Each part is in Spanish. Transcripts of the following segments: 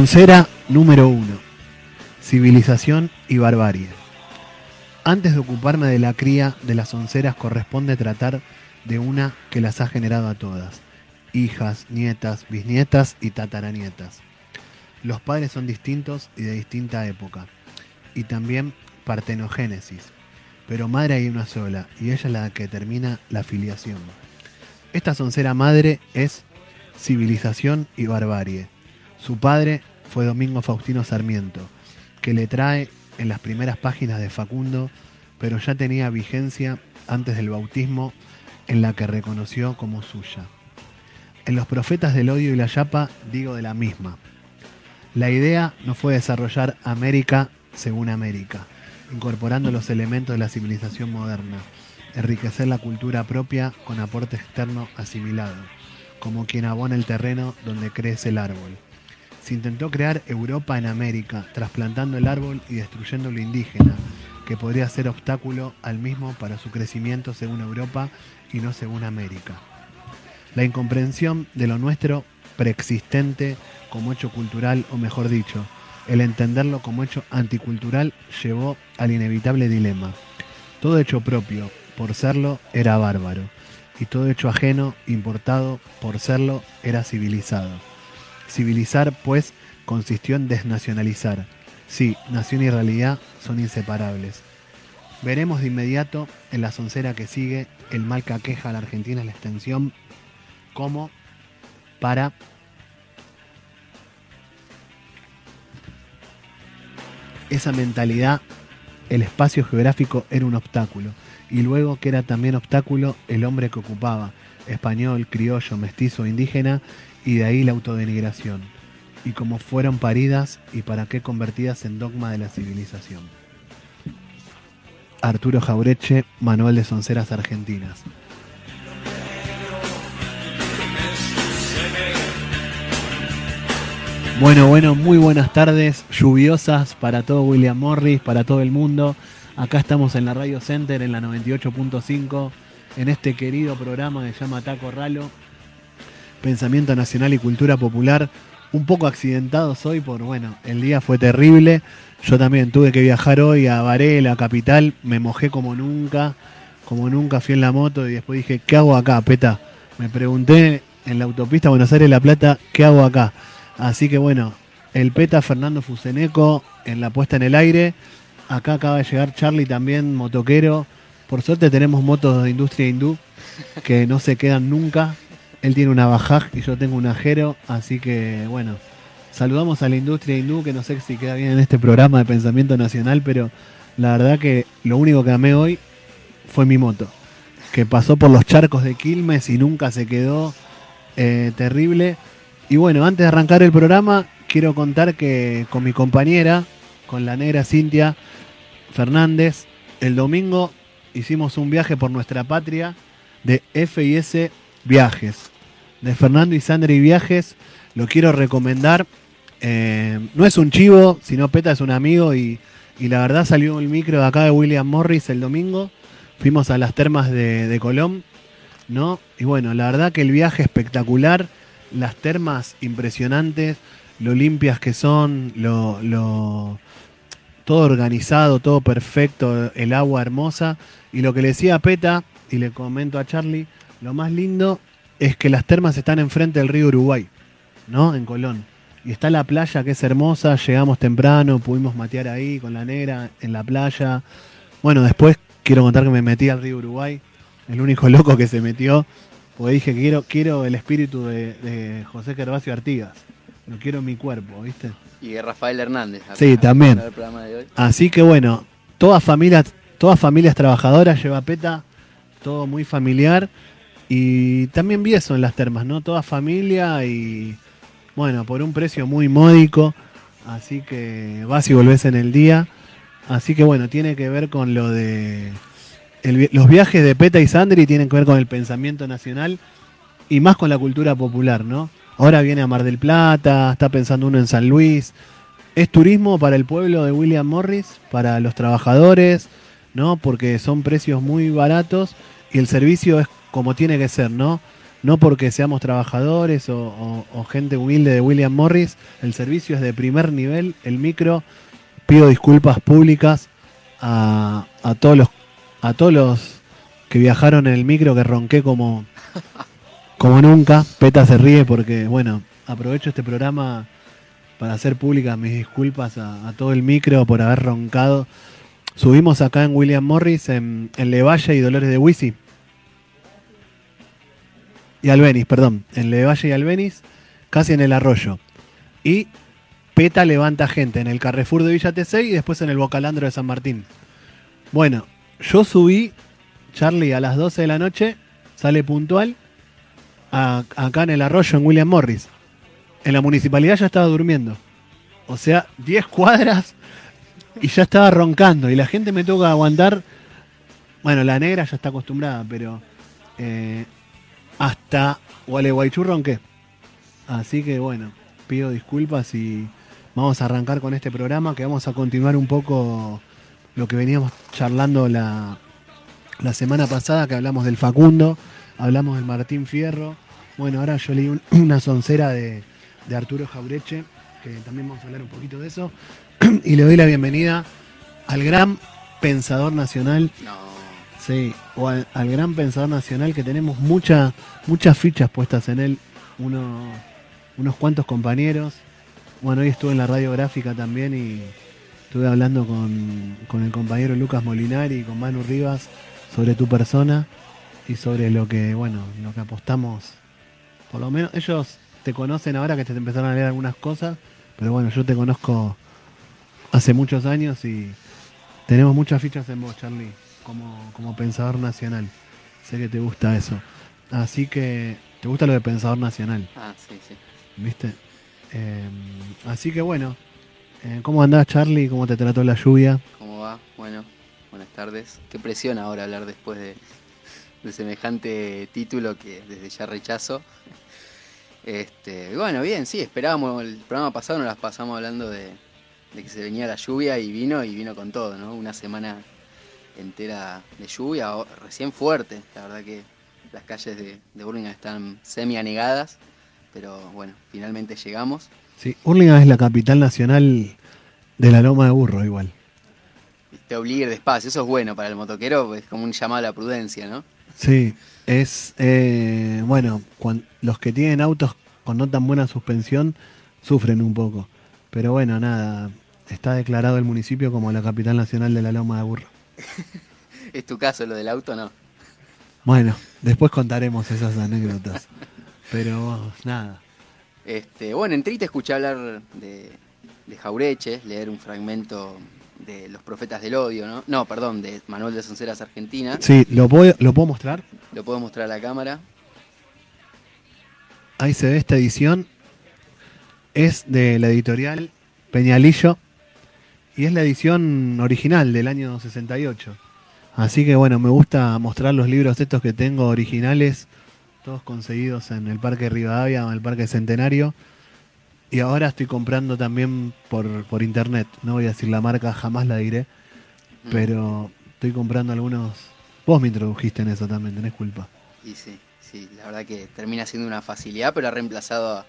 Soncera número 1. Civilización y barbarie. Antes de ocuparme de la cría de las onceras corresponde tratar de una que las ha generado a todas. Hijas, nietas, bisnietas y tataranietas. Los padres son distintos y de distinta época. Y también partenogénesis. Pero madre hay una sola y ella es la que determina la filiación. Esta soncera madre es civilización y barbarie. Su padre fue Domingo Faustino Sarmiento, que le trae en las primeras páginas de Facundo, pero ya tenía vigencia antes del bautismo en la que reconoció como suya. En los profetas del odio y la yapa digo de la misma. La idea no fue desarrollar América según América, incorporando los elementos de la civilización moderna, enriquecer la cultura propia con aporte externo asimilado, como quien abona el terreno donde crece el árbol. Se intentó crear Europa en América, trasplantando el árbol y destruyendo lo indígena, que podría ser obstáculo al mismo para su crecimiento según Europa y no según América. La incomprensión de lo nuestro preexistente como hecho cultural, o mejor dicho, el entenderlo como hecho anticultural llevó al inevitable dilema. Todo hecho propio, por serlo, era bárbaro, y todo hecho ajeno, importado, por serlo, era civilizado. Civilizar, pues, consistió en desnacionalizar. Sí, nación y realidad son inseparables. Veremos de inmediato en la soncera que sigue el mal que aqueja a la Argentina en la extensión como para esa mentalidad el espacio geográfico era un obstáculo y luego que era también obstáculo el hombre que ocupaba, español, criollo, mestizo, indígena y de ahí la autodenigración y como fueron paridas y para qué convertidas en dogma de la civilización. Arturo Jaureche, Manual de Sonceras Argentinas. Bueno, bueno, muy buenas tardes, lluviosas para todo William Morris, para todo el mundo. Acá estamos en la Radio Center, en la 98.5, en este querido programa que llama Taco Ralo, Pensamiento Nacional y Cultura Popular. Un poco accidentados hoy por, bueno, el día fue terrible. Yo también tuve que viajar hoy a Varela, capital, me mojé como nunca, como nunca fui en la moto y después dije, ¿qué hago acá, Peta? Me pregunté en la autopista Buenos Aires-La Plata, ¿qué hago acá? Así que bueno, el Peta Fernando Fuseneco en la puesta en el aire. Acá acaba de llegar Charlie también, motoquero. Por suerte tenemos motos de industria hindú que no se quedan nunca. Él tiene una Bajaj y yo tengo un ajero, así que bueno, saludamos a la industria hindú, que no sé si queda bien en este programa de pensamiento nacional, pero la verdad que lo único que amé hoy fue mi moto, que pasó por los charcos de Quilmes y nunca se quedó eh, terrible. Y bueno, antes de arrancar el programa, quiero contar que con mi compañera, con la negra Cintia Fernández, el domingo hicimos un viaje por nuestra patria de FIS Viajes, de Fernando y Sandra y Viajes. Lo quiero recomendar. Eh, no es un chivo, sino Peta es un amigo y, y, la verdad salió el micro de acá de William Morris el domingo. Fuimos a las termas de, de Colón, ¿no? Y bueno, la verdad que el viaje espectacular las termas impresionantes, lo limpias que son, lo, lo, todo organizado, todo perfecto, el agua hermosa. Y lo que le decía a Peta, y le comento a Charlie, lo más lindo es que las termas están enfrente del río Uruguay, ¿no? En Colón. Y está la playa que es hermosa, llegamos temprano, pudimos matear ahí con la negra en la playa. Bueno, después quiero contar que me metí al río Uruguay, el único loco que se metió, porque dije, quiero, quiero el espíritu de, de José Gervasio Artigas. Lo quiero mi cuerpo, ¿viste? Y de Rafael Hernández. acá, Sí, también. el programa de hoy. Así que bueno, todas familias, todas familias trabajadoras lleva peta, todo muy familiar. Y también vi eso en las termas, ¿no? Toda familia y bueno, por un precio muy módico. Así que vas y volvés en el día. Así que bueno, tiene que ver con lo de los viajes de Peta y Sandri tienen que ver con el pensamiento nacional y más con la cultura popular, ¿no? Ahora viene a Mar del Plata, está pensando uno en San Luis. Es turismo para el pueblo de William Morris, para los trabajadores, ¿no? Porque son precios muy baratos y el servicio es como tiene que ser, ¿no? no porque seamos trabajadores o, gente humilde de William Morris, el servicio es de primer nivel, el micro, pido disculpas públicas a, todos los a todos los que viajaron en el micro que ronqué como como nunca. Peta se ríe porque, bueno, aprovecho este programa para hacer públicas mis disculpas a, todo el micro por haber roncado. Subimos acá en William Morris, en, en Levalle y Dolores de Wisi. Y Albeniz, perdón. En Levalle y Albeniz, casi en el arroyo. Y Peta levanta gente en el Carrefour de Villa TC y después en el Bocalandro de San Martín. Bueno, yo subí, Charlie, a las 12 de la noche, sale puntual, acá en el arroyo en William Morris en la municipalidad ya estaba durmiendo. O sea, 10 cuadras y ya estaba roncando. Y la gente me toca aguantar. Bueno, la negra ya está acostumbrada, pero eh, hasta Gualeguaychú ronqué. Así que bueno, pido disculpas y vamos a arrancar con este programa que vamos a continuar un poco lo que veníamos charlando la, la semana pasada, que hablamos del Facundo, hablamos del Martín Fierro. Bueno, ahora yo leí una soncera de, de Arturo Jaureche, que también vamos a hablar un poquito de eso. y le doy la bienvenida al gran pensador nacional. Sí, o al, gran pensador nacional que tenemos muchas fichas puestas en él, unos cuantos compañeros. Bueno, hoy estuve en la radiográfica también y estuve hablando con, con el compañero Lucas Molinari y con Manu Rivas sobre tu persona y sobre lo que, bueno, lo que apostamos. Por lo menos ellos te conocen ahora que te empezaron a leer algunas cosas, pero bueno, yo te conozco hace muchos años y tenemos muchas fichas en vos, Charlie, como, como pensador nacional. Sé que te gusta eso. Así que, ¿te gusta lo de pensador nacional? Ah, sí, sí. ¿Viste? Em, así que bueno, eh, ¿cómo andás, Charlie? ¿Cómo te trató la lluvia? ¿Cómo va? Bueno, buenas tardes. Qué presión ahora hablar después de, de semejante título que desde ya rechazo. Este, bueno, bien, sí, esperábamos, el programa pasado nos las pasamos hablando de, que se venía la lluvia y vino y vino con todo, ¿no? Una semana entera de lluvia, recién fuerte, la verdad que las calles de, de Burlingame están semi anegadas, pero bueno, finalmente llegamos. Sí, Burlingame es la capital nacional de la loma de burro igual. Te obliga despacio, eso es bueno para el motoquero, es como un llamado a la prudencia, ¿no? Sí, es, eh, bueno, los que tienen autos con no tan buena suspensión sufren un poco. Pero bueno, nada, está declarado el municipio como la capital nacional de la Loma de Burro. ¿Es tu caso lo del auto no? Bueno, después contaremos esas anécdotas. Pero nada. Este, bueno, entré y te escuché hablar de, de Jaureche, leer un fragmento de Los Profetas del Odio, ¿no? No, perdón, de Manuel de Sonceras Argentina. Sí, ¿lo puedo, ¿lo puedo mostrar? Lo puedo mostrar a la cámara. Ahí se ve esta edición. Es de la editorial Peñalillo y es la edición original del año 68. Así que bueno, me gusta mostrar los libros estos que tengo originales, todos conseguidos en el Parque Rivadavia o en el Parque Centenario. Y ahora estoy comprando también por, por internet. No voy a decir la marca, jamás la diré. Mm. Pero estoy comprando algunos. Vos me introdujiste en eso también, tenés culpa. Y sí, sí, la verdad que termina siendo una facilidad, pero ha reemplazado a,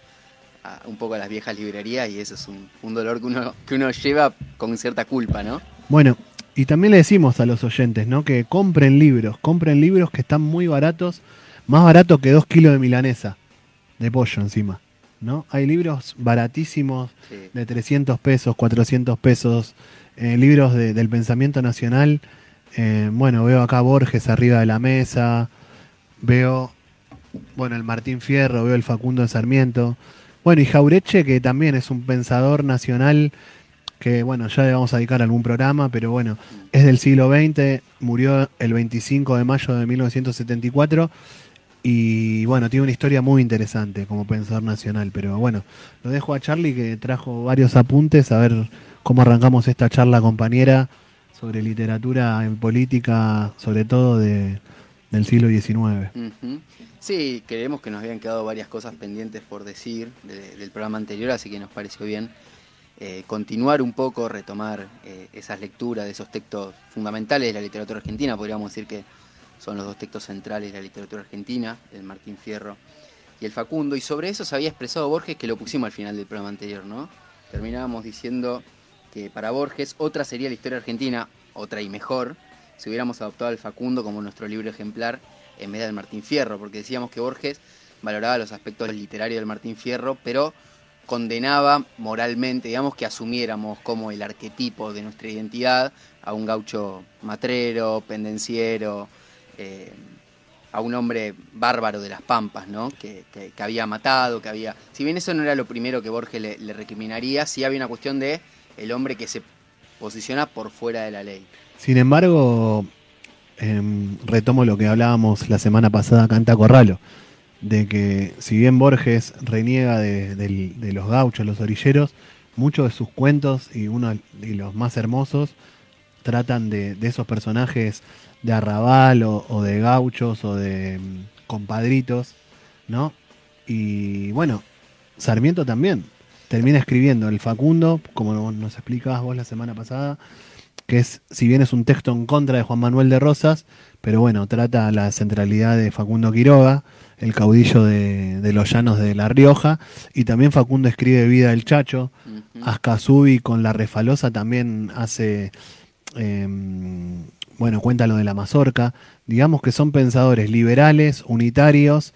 un poco a las viejas librerías y eso es un, dolor que uno, que uno lleva con cierta culpa, ¿no? Bueno, y también le decimos a los oyentes, ¿no? Que compren libros, compren libros que están muy baratos, más baratos que dos kilos de milanesa, de pollo encima. ¿no? Hay libros baratísimos de 300 pesos, 400 pesos, eh, libros del pensamiento nacional. Eh, bueno, veo acá Borges arriba de la mesa, veo, bueno, el Martín Fierro, veo el Facundo de Sarmiento. Bueno, y Jaureche, que también es un pensador nacional que, bueno, ya le vamos a dedicar algún programa, pero bueno, es del siglo XX, murió el 25 de mayo de 1974 y bueno, tiene una historia muy interesante como pensador nacional, pero bueno, lo dejo a Charlie que trajo varios apuntes a ver cómo arrancamos esta charla compañera sobre literatura en política, sobre todo de, del siglo XIX. Sí, creemos que nos habían quedado varias cosas pendientes por decir del programa anterior, así que nos pareció bien eh, continuar un poco, retomar eh, esas lecturas de esos textos fundamentales de la literatura argentina, podríamos decir que son los dos textos centrales de la literatura argentina, el Martín Fierro y el Facundo, y sobre eso se había expresado Borges que lo pusimos al final del programa anterior, ¿no? Terminábamos diciendo que para Borges otra sería la historia argentina, otra y mejor, si hubiéramos adoptado al Facundo como nuestro libro ejemplar en vez del Martín Fierro, porque decíamos que Borges valoraba los aspectos literarios del Martín Fierro, pero condenaba moralmente, digamos, que asumiéramos como el arquetipo de nuestra identidad a un gaucho matrero, pendenciero, eh, a un hombre bárbaro de las pampas, ¿no? Que, había matado, que había... Si bien eso no era lo primero que Borges le, recriminaría, sí había una cuestión de el hombre que se posiciona por fuera de la ley. Sin embargo, em, retomo lo que hablábamos la semana pasada en Corralo de que si bien Borges reniega de, los gauchos, los orilleros, muchos de sus cuentos y uno de los más hermosos tratan de, esos personajes de arrabal o, de gauchos o de mm, compadritos, ¿no? Y bueno, Sarmiento también termina escribiendo el Facundo, como nos explicabas vos la semana pasada, que es, si bien es un texto en contra de Juan Manuel de Rosas, pero bueno, trata la centralidad de Facundo Quiroga, el caudillo de, los llanos de La Rioja, y también Facundo escribe Vida del Chacho, Ascasubi con La Refalosa también hace, em, bueno, cuenta lo de la mazorca, digamos que son pensadores liberales, unitarios,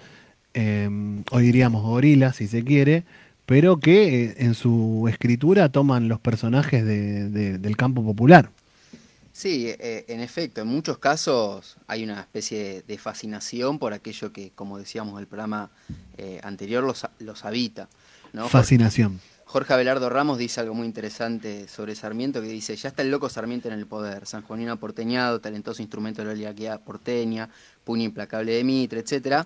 em, hoy diríamos gorilas si se quiere, pero que eh, en su escritura toman los personajes del campo popular. Sí, eh, en efecto, en muchos casos hay una especie de fascinación por aquello que, como decíamos en el programa eh, anterior, los, los habita. ¿no? Fascinación. Jorge Abelardo Ramos dice algo muy interesante sobre Sarmiento, que dice, ya está el loco Sarmiento en el poder, San Juanino porteñado, talentoso instrumento de la oligarquía porteña, puño implacable de Mitre, etc.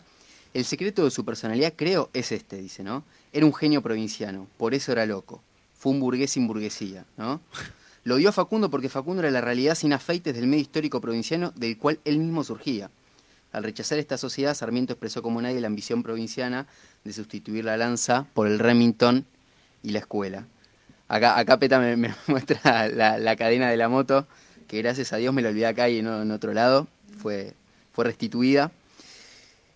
El secreto de su personalidad, creo, es este, dice, ¿no? Era un genio provinciano, por eso era loco. Fue un burgués sin burguesía, ¿no? Lo dio a Facundo porque Facundo era la realidad sin afeites del medio histórico provinciano del cual él mismo surgía. Al rechazar esta sociedad, Sarmiento expresó como nadie la ambición provinciana de sustituir la lanza por el Remington y la escuela. Acá, Peta me, muestra la, cadena de la moto, que gracias a Dios me la olvidé acá y en otro lado, fue, fue restituida.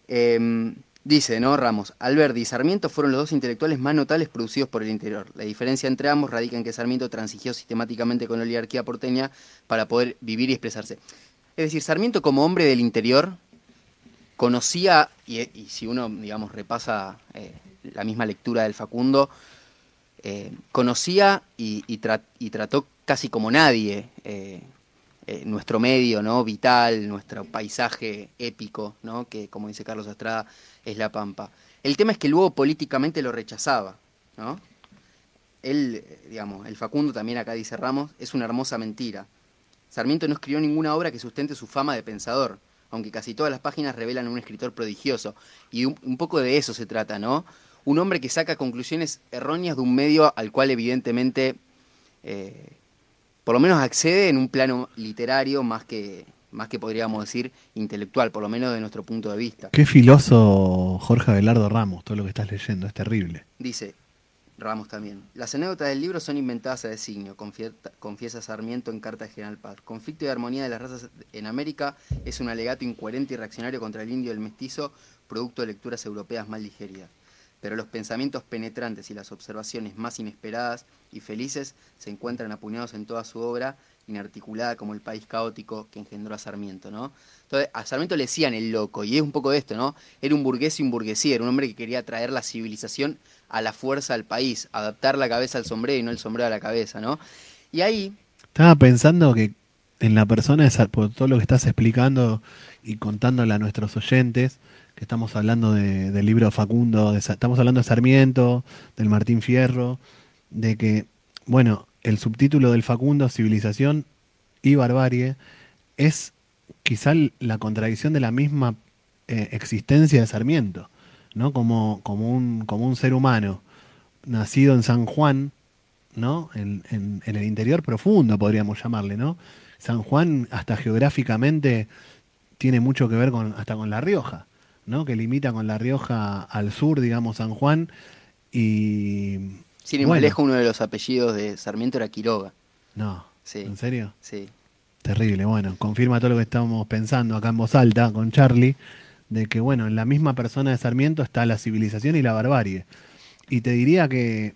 Em, Dice, ¿no? Ramos, Alberti y Sarmiento fueron los dos intelectuales más notables producidos por el interior. La diferencia entre ambos radica en que Sarmiento transigió sistemáticamente con la oligarquía porteña para poder vivir y expresarse. Es decir, Sarmiento como hombre del interior conocía, y, si uno, digamos, repasa eh, la misma lectura del Facundo, eh, conocía y, trató casi como nadie eh, nuestro medio, ¿no? Vital, nuestro paisaje épico, ¿no? Que, como dice Carlos Estrada, es La Pampa. El tema es que luego políticamente lo rechazaba, ¿no? Él, digamos, el Facundo también acá dice Ramos, es una hermosa mentira. Sarmiento no escribió ninguna obra que sustente su fama de pensador, aunque casi todas las páginas revelan un escritor prodigioso. Y un, poco de eso se trata, ¿no? Un hombre que saca conclusiones erróneas de un medio al cual evidentemente, eh, por lo menos accede en un plano literario más que, más que podríamos decir intelectual, por lo menos de nuestro punto de vista. Qué filoso Jorge Abelardo Ramos, todo lo que estás leyendo, es terrible. Dice, Ramos también, las anécdotas del libro son inventadas a designio, confiesa Sarmiento en Carta de General Paz. Conflicto y armonía de las razas en América es un alegato incoherente y reaccionario contra el indio y el mestizo, producto de lecturas europeas mal digeridas. Pero los pensamientos penetrantes y las observaciones más inesperadas y felices se encuentran apuñados en toda su obra inarticulada como el país caótico que engendró a Sarmiento, ¿no? Entonces, a Sarmiento le decían el loco, y es un poco de esto, ¿no? Era un burgués y un burguesía, era un hombre que quería traer la civilización a la fuerza al país, adaptar la cabeza al sombrero y no el sombrero a la cabeza, ¿no? Y ahí... Estaba pensando que en la persona, por todo lo que estás explicando y contándole a nuestros oyentes, que estamos hablando del libro Facundo, estamos hablando de Sarmiento, del Martín Fierro, de que, bueno, el subtítulo del Facundo, Civilización y Barbarie, es quizá la contradicción de la misma eh, existencia de Sarmiento, ¿no? Como, como, un, como un ser humano nacido en San Juan, ¿no? En, en, el interior profundo, podríamos llamarle, ¿no? San Juan, hasta geográficamente, tiene mucho que ver con, hasta con La Rioja, ¿no? Que limita con La Rioja al sur, digamos, San Juan, y sin ir lejos, uno de los apellidos de Sarmiento era Quiroga. No. ¿En serio? Sí. Terrible, bueno, confirma todo lo que estamos pensando acá en voz alta con Charlie, de que bueno, en la misma persona de Sarmiento está la civilización y la barbarie. Y te diría que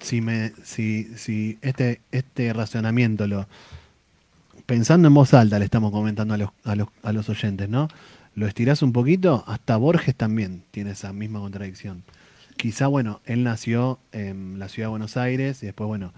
si me, si, si este, este racionamiento lo pensando en voz alta le estamos comentando a los, a los, a los oyentes, ¿no? Lo estirás un poquito, hasta Borges también tiene esa misma contradicción. Quizá, bueno, él nació en la ciudad de Buenos Aires y después, bueno,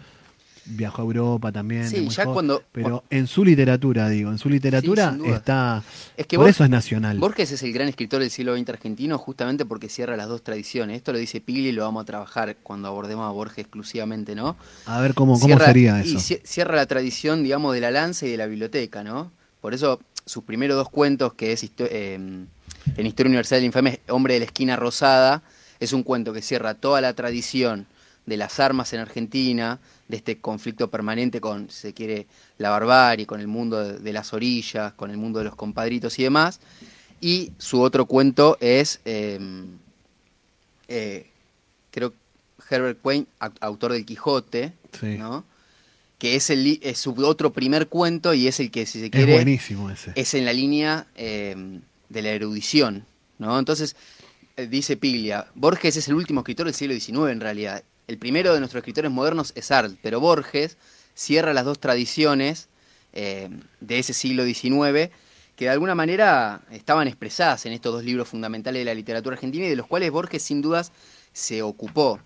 viajó a Europa también. Sí, ya cuando. Pero en su literatura, digo, en su literatura está. Es que por eso es nacional. Borges es el gran escritor del siglo XX argentino, justamente porque cierra las dos tradiciones. Esto lo dice Pigli y lo vamos a trabajar cuando abordemos a Borges exclusivamente, ¿no? A ver cómo, cómo sería eso. Y cierra la tradición, digamos, de la lanza y de la biblioteca, ¿no? Por eso sus primeros dos cuentos, que es eh, en Historia Universal del Infame, Hombre de la Esquina Rosada, es un cuento que cierra toda la tradición de las armas en Argentina, de este conflicto permanente con, si se quiere, la barbarie, con el mundo de, las orillas, con el mundo de los compadritos y demás. Y su otro cuento es, em, eh, creo, Herbert Quain, autor del Quijote, ¿no? que es, el, es su otro primer cuento y es el que, si se quiere, es, buenísimo ese. es en la línea em, de la erudición. ¿no? Entonces, eh, dice Piglia, Borges es el último escritor del siglo XIX en realidad, el primero de nuestros escritores modernos es Art, pero Borges cierra las dos tradiciones eh, de ese siglo XIX que de alguna manera estaban expresadas en estos dos libros fundamentales de la literatura argentina y de los cuales Borges sin dudas se ocupó.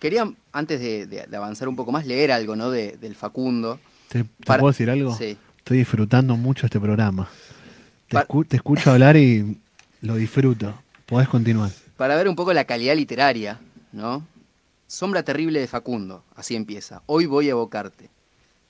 Quería, antes de, avanzar un poco más, leer algo ¿no? de, del Facundo. ¿Te, puedo decir algo? Sí. Estoy disfrutando mucho este programa. Te, te escucho hablar y lo disfruto. Podés continuar. Para ver un poco la calidad literaria, ¿no? Sombra terrible de Facundo, así empieza. Hoy voy a evocarte.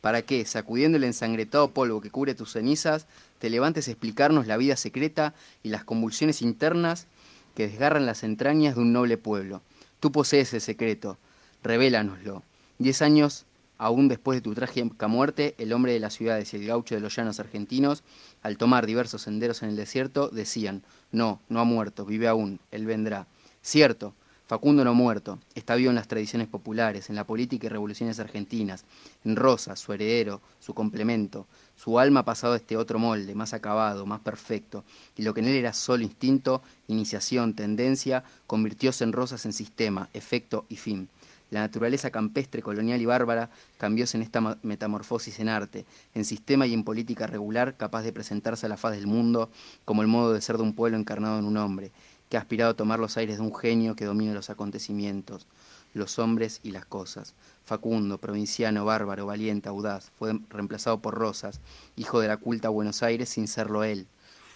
Para que, sacudiendo el ensangretado polvo que cubre tus cenizas, te levantes a explicarnos la vida secreta y las convulsiones internas que desgarran las entrañas de un noble pueblo. Tú posees el secreto, revélanoslo. Diez años aún después de tu trágica muerte, el hombre de las ciudades y el gaucho de los llanos argentinos, al tomar diversos senderos en el desierto, decían, no, no ha muerto, vive aún, él vendrá. Cierto, Facundo no muerto, está vivo en las tradiciones populares, en la política y revoluciones argentinas, en Rosa, su heredero, su complemento. Su alma ha pasado a este otro molde, más acabado, más perfecto, y lo que en él era solo instinto, iniciación, tendencia, convirtióse en Rosas en sistema, efecto y fin. La naturaleza campestre, colonial y bárbara cambióse en esta metamorfosis en arte, en sistema y en política regular capaz de presentarse a la faz del mundo como el modo de ser de un pueblo encarnado en un hombre, que ha aspirado a tomar los aires de un genio que domina los acontecimientos, los hombres y las cosas. Facundo, provinciano, bárbaro, valiente, audaz, fue reemplazado por Rosas, hijo de la culta Buenos Aires sin serlo él.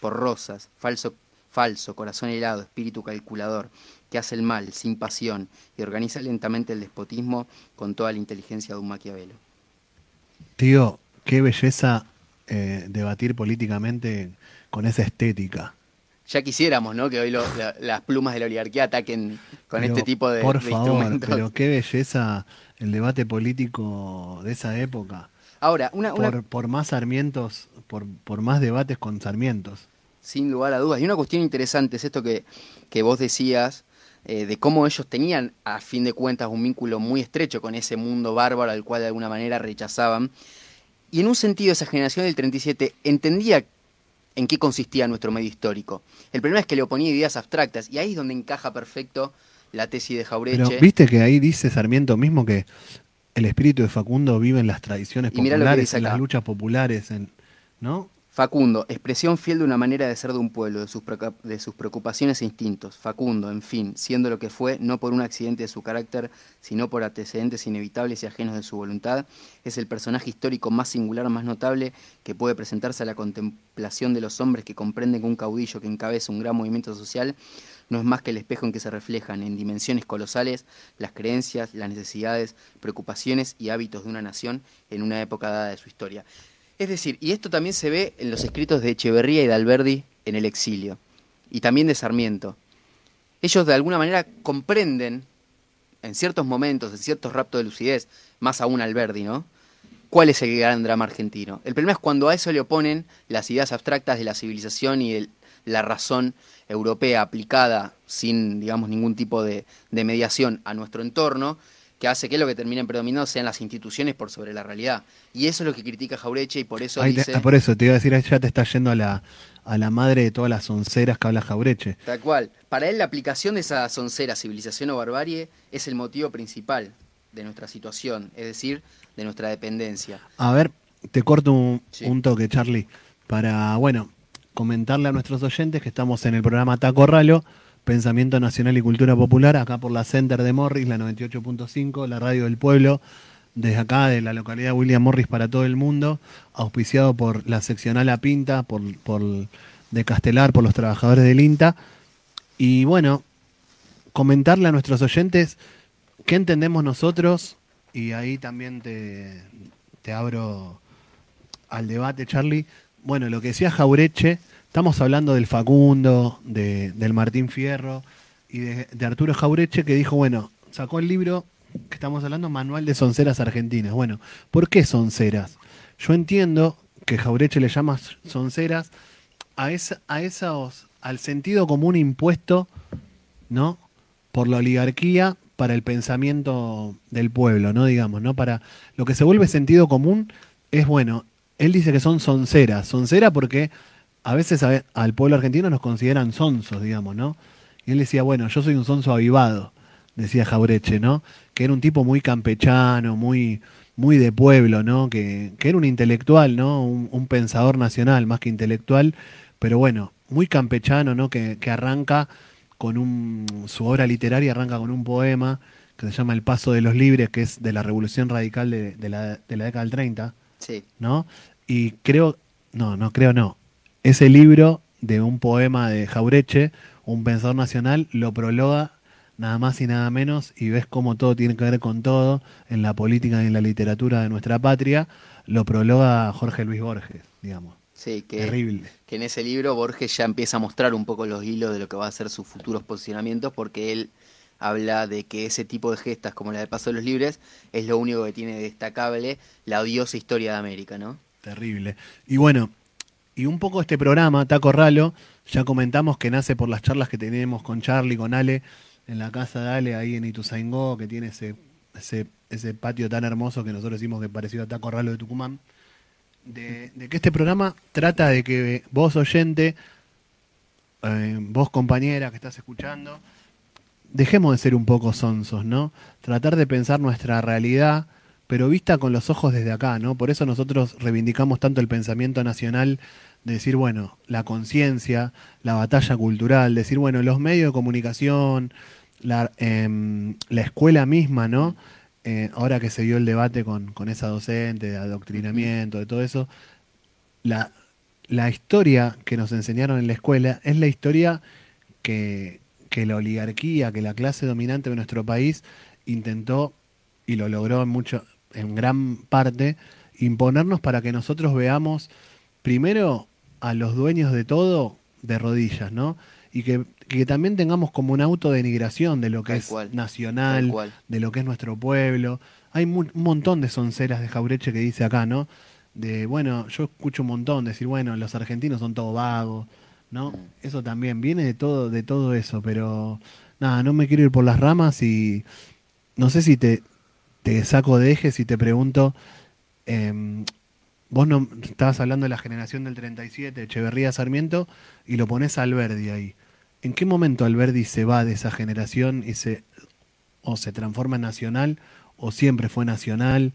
Por Rosas, falso, falso, corazón helado, espíritu calculador, que hace el mal sin pasión y organiza lentamente el despotismo con toda la inteligencia de un Maquiavelo. Tío, qué belleza eh, debatir políticamente con esa estética ya quisiéramos, ¿no? Que hoy las plumas de la oligarquía ataquen con este tipo de, por favor, Pero qué belleza el debate político de esa época. Ahora, una, Por, más Sarmientos, por, por más debates con Sarmientos. Sin lugar a dudas. Y una cuestión interesante es esto que, que vos decías, eh, de cómo ellos tenían, a fin de cuentas, un vínculo muy estrecho con ese mundo bárbaro al cual de alguna manera rechazaban. Y en un sentido, esa generación del 37 entendía en qué consistía nuestro medio histórico. El problema es que le oponía ideas abstractas y ahí es donde encaja perfecto la tesis de Jaureche. Pero viste que ahí dice Sarmiento mismo que el espíritu de Facundo vive en las tradiciones populares, en las luchas populares, en, ¿no? Facundo, expresión fiel de una manera de ser de un pueblo, de sus, preocupaciones e instintos. Facundo, en fin, siendo lo que fue, no por un accidente de su carácter, sino por antecedentes inevitables y ajenos de su voluntad, es el personaje histórico más singular, más notable, que puede presentarse a la contemplación de los hombres que comprenden que un caudillo que encabeza un gran movimiento social no es más que el espejo en que se reflejan en dimensiones colosales las creencias, las necesidades, preocupaciones y hábitos de una nación en una época dada de su historia. Es decir, y esto también se ve en los escritos de Echeverría y de Alberdi en el exilio, y también de Sarmiento. Ellos de alguna manera comprenden, en ciertos momentos, en ciertos raptos de lucidez, más aún Alberdi, ¿no? ¿Cuál es el gran drama argentino? El problema es cuando a eso le oponen las ideas abstractas de la civilización y la razón europea aplicada sin, digamos, ningún tipo de mediación a nuestro entorno, que hace que lo que terminen predominando sean las instituciones por sobre la realidad. Y eso es lo que critica Jaureche y por eso dice... por eso, te iba a decir, ya te está yendo a la, a la madre de todas las onceras que habla Jaureche. Tal cual. Para él la aplicación de esa soncera, civilización o barbarie, es el motivo principal de nuestra situación, es decir, de nuestra dependencia. A ver, te corto un, toque, Charlie, para, bueno, comentarle a nuestros oyentes que estamos en el programa Taco Ralo, Pensamiento Nacional y Cultura Popular, acá por la Center de Morris, la 98.5, la radio del pueblo, desde acá de la localidad William Morris para todo el mundo, auspiciado por la seccional A Pinta, por, por de Castelar, por los trabajadores del INTA. Y bueno, comentarle a nuestros oyentes qué entendemos nosotros, y ahí también te, te abro al debate, Charlie. Bueno, lo que decía Jaureche, estamos hablando del Facundo, de, del Martín Fierro y de, de Arturo Jaureche, que dijo, bueno, sacó el libro que estamos hablando, Manual de Sonceras Argentinas. Bueno, ¿por qué sonceras? Yo entiendo que Jaureche le llama sonceras a, esa, a esos, al sentido común impuesto, ¿no? Por la oligarquía para el pensamiento del pueblo, ¿no? Digamos, ¿no? Para lo que se vuelve sentido común es, bueno, él dice que son sonceras. Soncera porque a veces al pueblo argentino nos consideran sonsos, digamos, ¿no? Y él decía, bueno, yo soy un sonso avivado decía Jaureche, ¿no? Que era un tipo muy campechano, muy, muy de pueblo, ¿no? Que, era un intelectual, ¿no? Un, pensador nacional más que intelectual, pero bueno, muy campechano, ¿no? Que, arranca con un, su obra literaria arranca con un poema que se llama El Paso de los Libres, que es de la Revolución Radical de, la, de la década del 30, sí. ¿no? Y creo, no, no creo no, ese libro de un poema de Jaureche, un pensador nacional, lo prologa nada más y nada menos, y ves cómo todo tiene que ver con todo en la política y en la literatura de nuestra patria, lo prologa Jorge Luis Borges, digamos. Sí, que, Terrible. que en ese libro Borges ya empieza a mostrar un poco los hilos de lo que va a ser sus futuros posicionamientos, porque él habla de que ese tipo de gestas como la de Paso de los Libres es lo único que tiene destacable la odiosa historia de América, ¿no? Terrible. Y bueno, y un poco este programa, Taco Ralo, ya comentamos que nace por las charlas que tenemos con Charlie, con Ale, en la casa de Ale, ahí en Ituzaingó, que tiene ese, ese, patio tan hermoso que nosotros decimos que pareció a Taco Ralo de Tucumán, de, que este programa trata de que vos oyente, eh, vos compañera que estás escuchando, dejemos de ser un poco sonsos, ¿no? Tratar de pensar nuestra realidad, pero vista con los ojos desde acá, ¿no? Por eso nosotros reivindicamos tanto el pensamiento nacional de decir, bueno, la conciencia, la batalla cultural, decir, bueno, los medios de comunicación, la, em, la escuela misma, ¿no? Eh, ahora que se dio el debate con, con, esa docente de adoctrinamiento, de todo eso, la, la historia que nos enseñaron en la escuela es la historia que, que la oligarquía, que la clase dominante de nuestro país intentó y lo logró en mucho, en gran parte, imponernos para que nosotros veamos primero a los dueños de todo de rodillas, ¿no? Y que, también tengamos como un autodenigración de lo que es nacional, de lo que es nuestro pueblo. Hay un montón de sonceras de Jaureche que dice acá, ¿no? De, bueno, yo escucho un montón decir, bueno, los argentinos son todo vagos, ¿no? Mm. Eso también viene de todo, de todo eso, pero nada, no me quiero ir por las ramas y no sé si te, te saco de ejes y te pregunto, eh, Vos no estabas hablando de la generación del 37, Echeverría Sarmiento, y lo pones a Alberdi ahí. ¿En qué momento Alberdi se va de esa generación y se o se transforma en nacional o siempre fue nacional?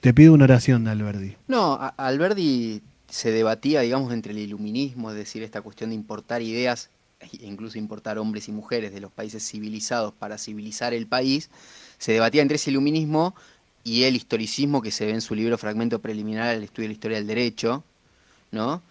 Te pido una oración de Alberdi. No, Alberdi se debatía, digamos, entre el iluminismo, es decir, esta cuestión de importar ideas e incluso importar hombres y mujeres de los países civilizados para civilizar el país, se debatía entre ese iluminismo y el historicismo que se ve en su libro Fragmento Preliminar al Estudio de la Historia del Derecho, ¿no?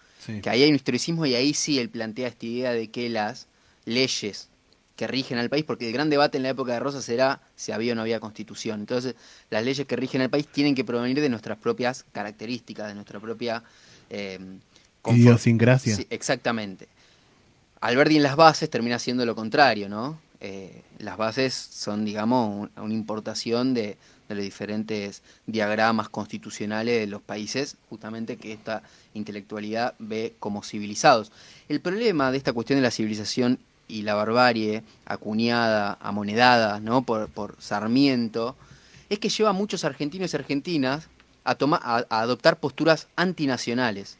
Que ahí hay un historicismo y ahí sí él plantea esta idea de que las leyes que rigen al país, porque el gran debate en la época de Rosas era si había o no había constitución. Entonces, las leyes que rigen al país tienen que provenir de nuestras propias características, de nuestra propia... Eh, Idiosincrasia. Sí, exactamente. Alberti en las bases termina siendo lo contrario, ¿no? Eh, las bases son, digamos, una importación de, de los diferentes diagramas constitucionales de los países, justamente que esta intelectualidad ve como civilizados. El problema de esta cuestión de la civilización y la barbarie acuñada, amonedada ¿no? por, por Sarmiento, es que lleva a muchos argentinos y argentinas a, tomar, a, adoptar posturas antinacionales,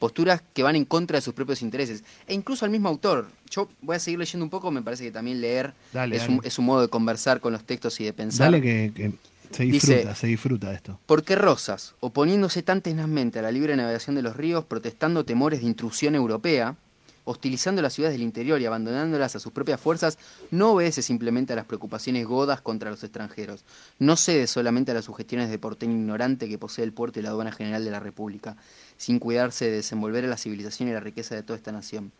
posturas que van en contra de sus propios intereses. E incluso al mismo autor, yo voy a seguir leyendo un poco, me parece que también leer es, Un, es, Un, modo de conversar con los textos y de pensar. Dale que, se disfruta, se disfruta esto. Porque Rosas, oponiéndose tan tenazmente a la libre navegación de los ríos, protestando temores de intrusión europea, hostilizando las ciudades del interior y abandonándolas a sus propias fuerzas, no obedece simplemente a las preocupaciones godas contra los extranjeros, no cede solamente a las sugestiones de porteño ignorante que posee el puerto y la aduana general de la República, sin cuidarse de desenvolver a la civilización y la riqueza de toda esta nación.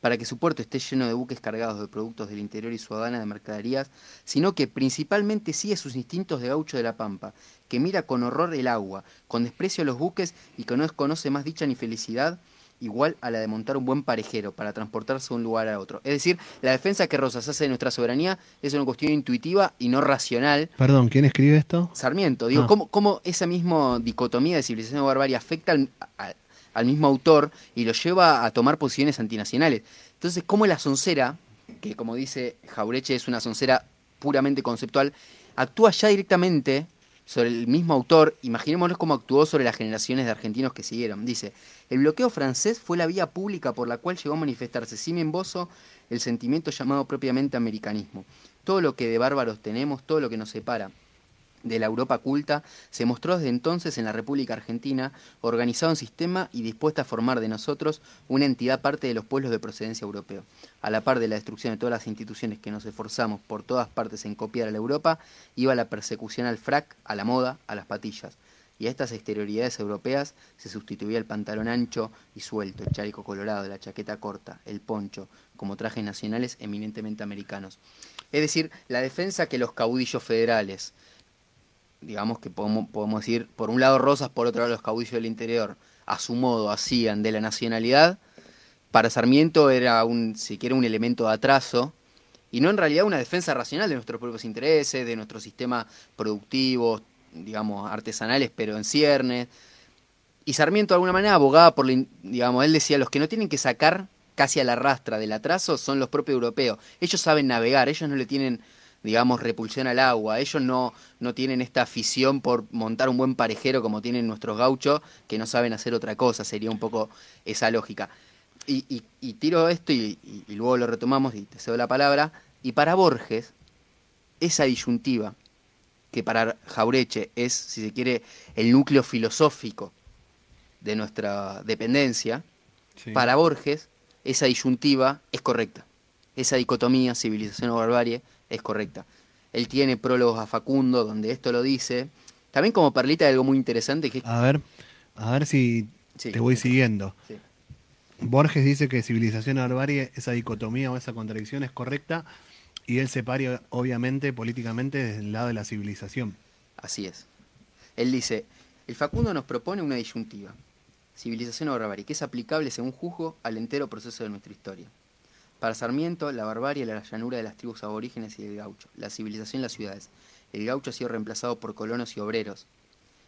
Para que su puerto esté lleno de buques cargados de productos del interior y su aduana de mercaderías, sino que principalmente sigue sus instintos de gaucho de la pampa, que mira con horror el agua, con desprecio a los buques y que no conoce más dicha ni felicidad igual a la de montar un buen parejero para transportarse de un lugar a otro. Es decir, la defensa que Rosas hace de nuestra soberanía es una cuestión intuitiva y no racional. Perdón, ¿quién escribe esto? Sarmiento. Digo, ah. ¿cómo, esa misma dicotomía de civilización y barbarie afecta al, mismo autor y lo lleva a tomar posiciones antinacionales? Entonces, ¿cómo la soncera, que como dice Jaureche es una soncera puramente conceptual, actúa ya directamente sobre el mismo autor, imaginémonos cómo actuó sobre las generaciones de argentinos que siguieron. Dice, el bloqueo francés fue la vía pública por la cual llegó a manifestarse sin embozo el sentimiento llamado propiamente americanismo. Todo lo que de bárbaros tenemos, todo lo que nos separa de la Europa culta, se mostró desde entonces en la República Argentina, organizado en sistema y dispuesta a formar de nosotros una entidad parte de los pueblos de procedencia europeo. A la par de la destrucción de todas las instituciones que nos esforzamos por todas partes en copiar a la Europa, iba la persecución al frac, a la moda, a las patillas y a estas exterioridades europeas se sustituía el pantalón ancho y suelto, el chaleco colorado, la chaqueta corta, el poncho, como trajes nacionales eminentemente americanos. Es decir, la defensa que los caudillos federales, digamos que podemos, podemos decir, por un lado Rosas, por otro lado los caudillos del interior, a su modo hacían de la nacionalidad, para Sarmiento era un, si quiere, un elemento de atraso, y no en realidad una defensa racional de nuestros propios intereses, de nuestro sistema productivo, digamos, artesanales, pero en ciernes. Y Sarmiento de alguna manera abogaba por, digamos, él decía, los que no tienen que sacar casi a la rastra del atraso son los propios europeos. Ellos saben navegar, ellos no le tienen, digamos, repulsión al agua, ellos no, no tienen esta afición por montar un buen parejero como tienen nuestros gauchos, que no saben hacer otra cosa, sería un poco esa lógica. Y, y, tiro esto y, y luego lo retomamos y te cedo la palabra. Y para Borges, esa disyuntiva que para Jaureche es, si se quiere, el núcleo filosófico de nuestra dependencia, para Borges esa disyuntiva es correcta. Esa dicotomía, civilización o barbarie, es correcta. Él tiene prólogos a Facundo donde esto lo dice. También como perlita de algo muy interesante que... A ver, a ver si te voy siguiendo. Borges dice que civilización barbarie, esa dicotomía o esa contradicción es correcta y él se pare, obviamente, políticamente desde el lado de la civilización. Así es. Él dice, el Facundo nos propone una disyuntiva, civilización o barbarie, que es aplicable, según juzgo, al entero proceso de nuestra historia. Para Sarmiento, la barbarie es la llanura de las tribus aborígenes y del gaucho, la civilización las ciudades. El gaucho ha sido reemplazado por colonos y obreros.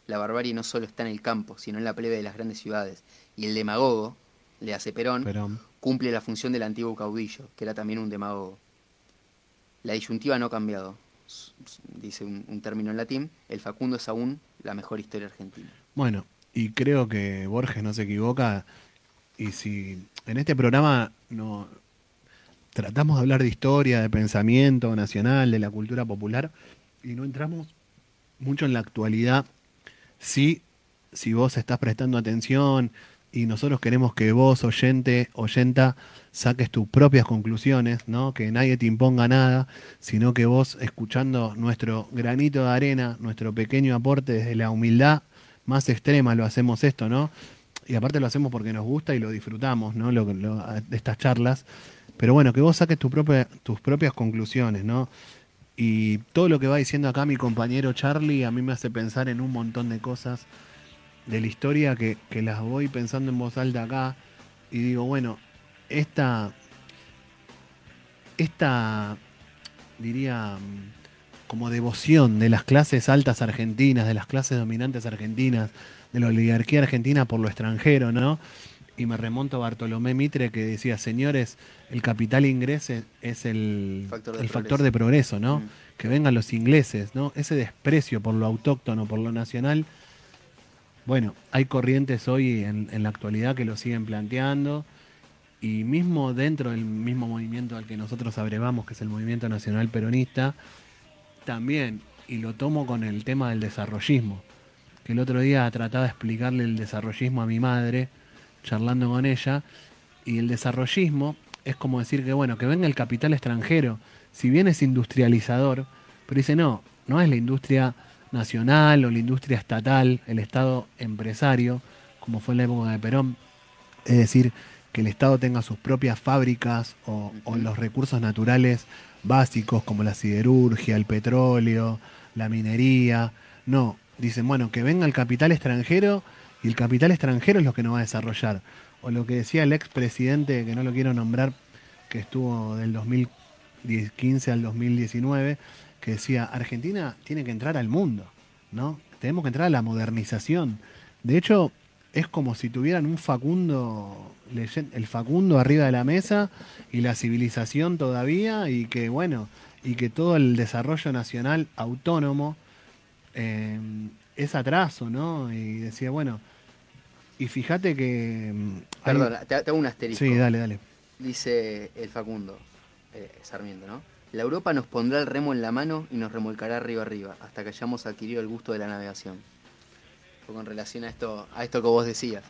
La barbarie no solo está en el campo, sino en la plebe de las grandes ciudades. Y el demagogo, le hace Perón, Perón. cumple la función del antiguo caudillo, que era también un demagogo. La disyuntiva no ha cambiado, dice un, término en latín. El Facundo es aún la mejor historia argentina. Bueno, y creo que Borges no se equivoca. Y si en este programa no tratamos de hablar de historia, de pensamiento nacional, de la cultura popular, y no entramos mucho en la actualidad, sí, si vos estás prestando atención y nosotros queremos que vos, oyente, oyenta, saques tus propias conclusiones, ¿no? Que nadie te imponga nada, sino que vos, escuchando nuestro granito de arena, nuestro pequeño aporte desde la humildad más extrema, lo hacemos esto, ¿no? Y aparte lo hacemos porque nos gusta y lo disfrutamos, ¿no? Lo, de estas charlas. Pero bueno, que vos saques tus propias conclusiones, ¿no? Y todo lo que va diciendo acá mi compañero Charlie a mí me hace pensar en un montón de cosas de la historia que, las voy pensando en voz alta acá y digo, bueno, esta, esta, diría, como devoción de las clases altas argentinas, de las clases dominantes argentinas, de la oligarquía argentina por lo extranjero, ¿no? Y me remonto a Bartolomé Mitre que decía, señores, el capital inglés es el Factor de el progreso. factor de progreso, ¿no? Mm. Que vengan los ingleses, ¿no? Ese desprecio por lo autóctono, por lo nacional. Bueno, hay corrientes hoy en, en la actualidad que lo siguen planteando y mismo dentro del mismo movimiento al que nosotros abrevamos, que es el movimiento nacional peronista, también, y lo tomo con el tema del desarrollismo, que el otro día trataba de explicarle el desarrollismo a mi madre, charlando con ella, y el desarrollismo es como decir que, bueno, que venga el capital extranjero, si bien es industrializador, pero dice, no, no es la industria nacional o la industria estatal, el Estado empresario, como fue en la época de Perón, es decir, que el Estado tenga sus propias fábricas o, o los recursos naturales básicos como la siderurgia, el petróleo, la minería. No, dicen, bueno, que venga el capital extranjero el capital extranjero es lo que nos va a desarrollar. O lo que decía el expresidente, que no lo quiero nombrar, que estuvo del 2015 al 2019, que decía, Argentina tiene que entrar al mundo, ¿no? Tenemos que entrar a la modernización. De hecho, es como si tuvieran un Facundo, el Facundo arriba de la mesa y la civilización todavía y que, bueno, y que todo el desarrollo nacional autónomo eh, es atraso, ¿no? Y decía, bueno, y fíjate que... mm, hay- Perdón, te, te hago un asterisco. Sí, dale, dale. Dice el Facundo, eh, Sarmiento, ¿no? La Europa nos pondrá el remo en la mano y nos remolcará arriba arriba, hasta que hayamos adquirido el gusto de la navegación. Fue con relación a esto, a esto que vos decías.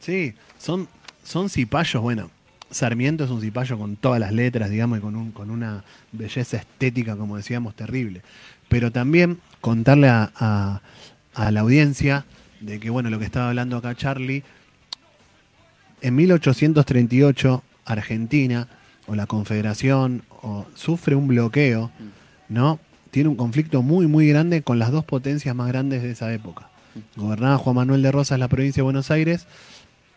Sí, son, son cipayos, bueno. Sarmiento es un cipayo con todas las letras, digamos, y con, un, con una belleza estética, como decíamos, terrible. Pero también contarle a, a- a la audiencia de que, bueno, lo que estaba hablando acá Charlie, en 1838 Argentina o la Confederación sufre un bloqueo, ¿no? Tiene un conflicto muy, muy grande con las dos potencias más grandes de esa época. Gobernaba Juan Manuel de Rosas la provincia de Buenos Aires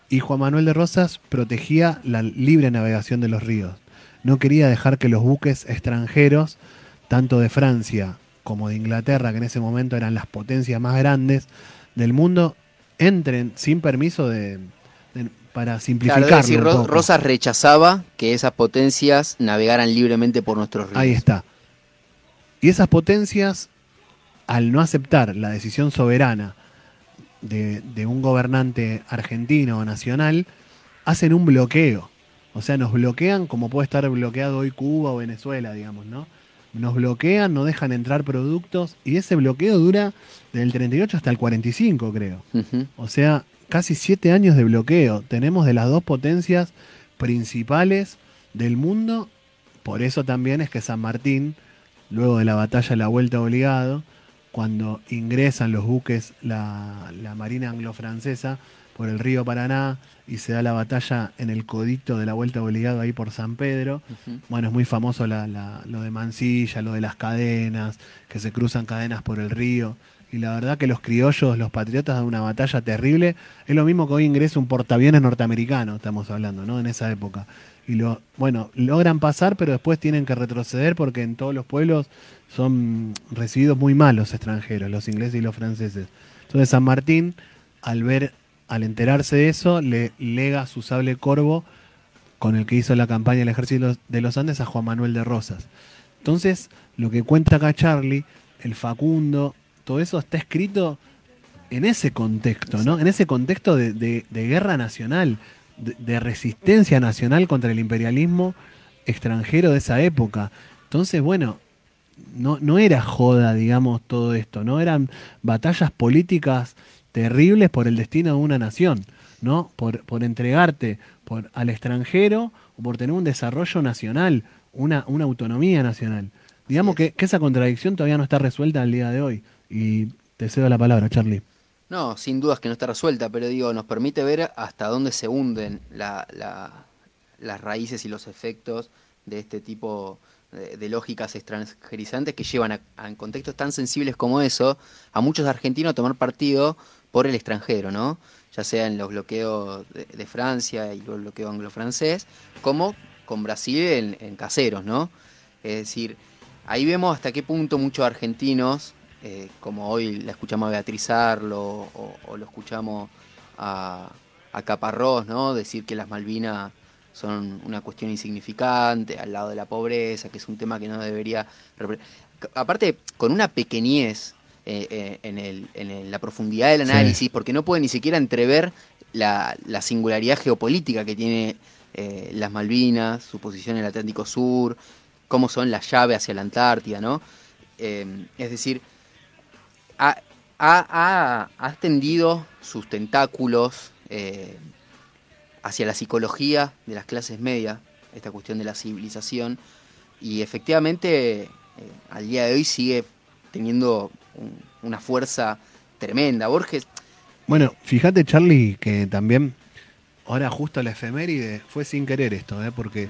y Juan Manuel de Rosas protegía la libre navegación de los ríos. No quería dejar que los buques extranjeros, tanto de Francia como de Inglaterra, que en ese momento eran las potencias más grandes del mundo, entren sin permiso de, de- para Claro, simplificarlo. es decir, un poco. Rosas rechazaba que esas potencias navegaran libremente por nuestros ríos. Ahí está. Y esas potencias, al no aceptar la decisión soberana de, de un gobernante argentino o nacional, hacen un bloqueo. O sea, nos bloquean como puede estar bloqueado hoy Cuba o Venezuela, digamos, ¿no? Nos bloquean, no dejan entrar productos y ese bloqueo dura del 38 hasta el 45, creo. O sea, casi siete años de bloqueo. Tenemos de las dos potencias principales del mundo. Por eso también es que San Martín, luego de la batalla de la Vuelta Obligado, cuando ingresan los buques, la, la Marina Anglo-Francesa, por el río Paraná y se da la batalla en el codito de la Vuelta Obligado ahí por San Pedro. Bueno, es muy famoso la- la- lo de Mansilla, lo de las cadenas, que se cruzan cadenas por el río. Y la verdad que los criollos, los patriotas, dan una batalla terrible. Es lo mismo que hoy ingresa un portaaviones norteamericano, estamos hablando, ¿no? En esa época. Y lo, bueno, logran pasar, pero después tienen que retroceder porque en todos los pueblos son recibidos muy mal los extranjeros, los ingleses y los franceses. Entonces San Martín, al ver, al enterarse de eso, le lega su sable corvo con el que hizo la campaña del ejército de los Andes a Juan Manuel de Rosas. Entonces, lo que cuenta acá Charlie, el Facundo, todo eso está escrito en ese contexto, ¿no? En ese contexto de, de- de guerra nacional, de, de resistencia nacional contra el imperialismo extranjero de esa época. Entonces, bueno, no, no era joda, digamos, todo esto, ¿no? Eran batallas políticas terribles por el destino de una nación, ¿no? Por, por entregarte por, al extranjero o por tener un desarrollo nacional, una, una autonomía nacional. Digamos que, que esa contradicción todavía no está resuelta al día de hoy. Y te cedo la palabra, Charlie. No, sin dudas que no está resuelta, pero digo, nos permite ver hasta dónde se hunden la- la- las raíces y los efectos de este tipo de, lógicas extranjerizantes que llevan a, en contextos tan sensibles como eso a muchos argentinos a tomar partido por el extranjero, ¿no? Ya sea en los bloqueos de, de Francia y el bloqueo anglo-francés, como con Brasil en, en caseros, ¿no? Es decir, ahí vemos hasta qué punto muchos argentinos eh, como hoy la escuchamos a Beatriz Arlo o, o lo escuchamos a, a caparrós, ¿no? Decir que las Malvinas son una cuestión insignificante al lado de la pobreza, que es un tema que no debería... Aparte, con una pequeñez eh, eh, en, el, en, la profundidad del análisis, porque no puede ni siquiera entrever la, singularidad geopolítica que tiene eh, las Malvinas, su posición en el Atlántico Sur, cómo son las llaves hacia la Antártida, ¿no? es decir, ha, ha, ha, extendido sus tentáculos hacia la psicología de las clases medias, esta cuestión de la civilización, y efectivamente eh, al día de hoy sigue teniendo una fuerza tremenda. Borges. Bueno, fíjate, Charlie, que también, ahora justo la efeméride, fue sin querer esto, ¿eh? porque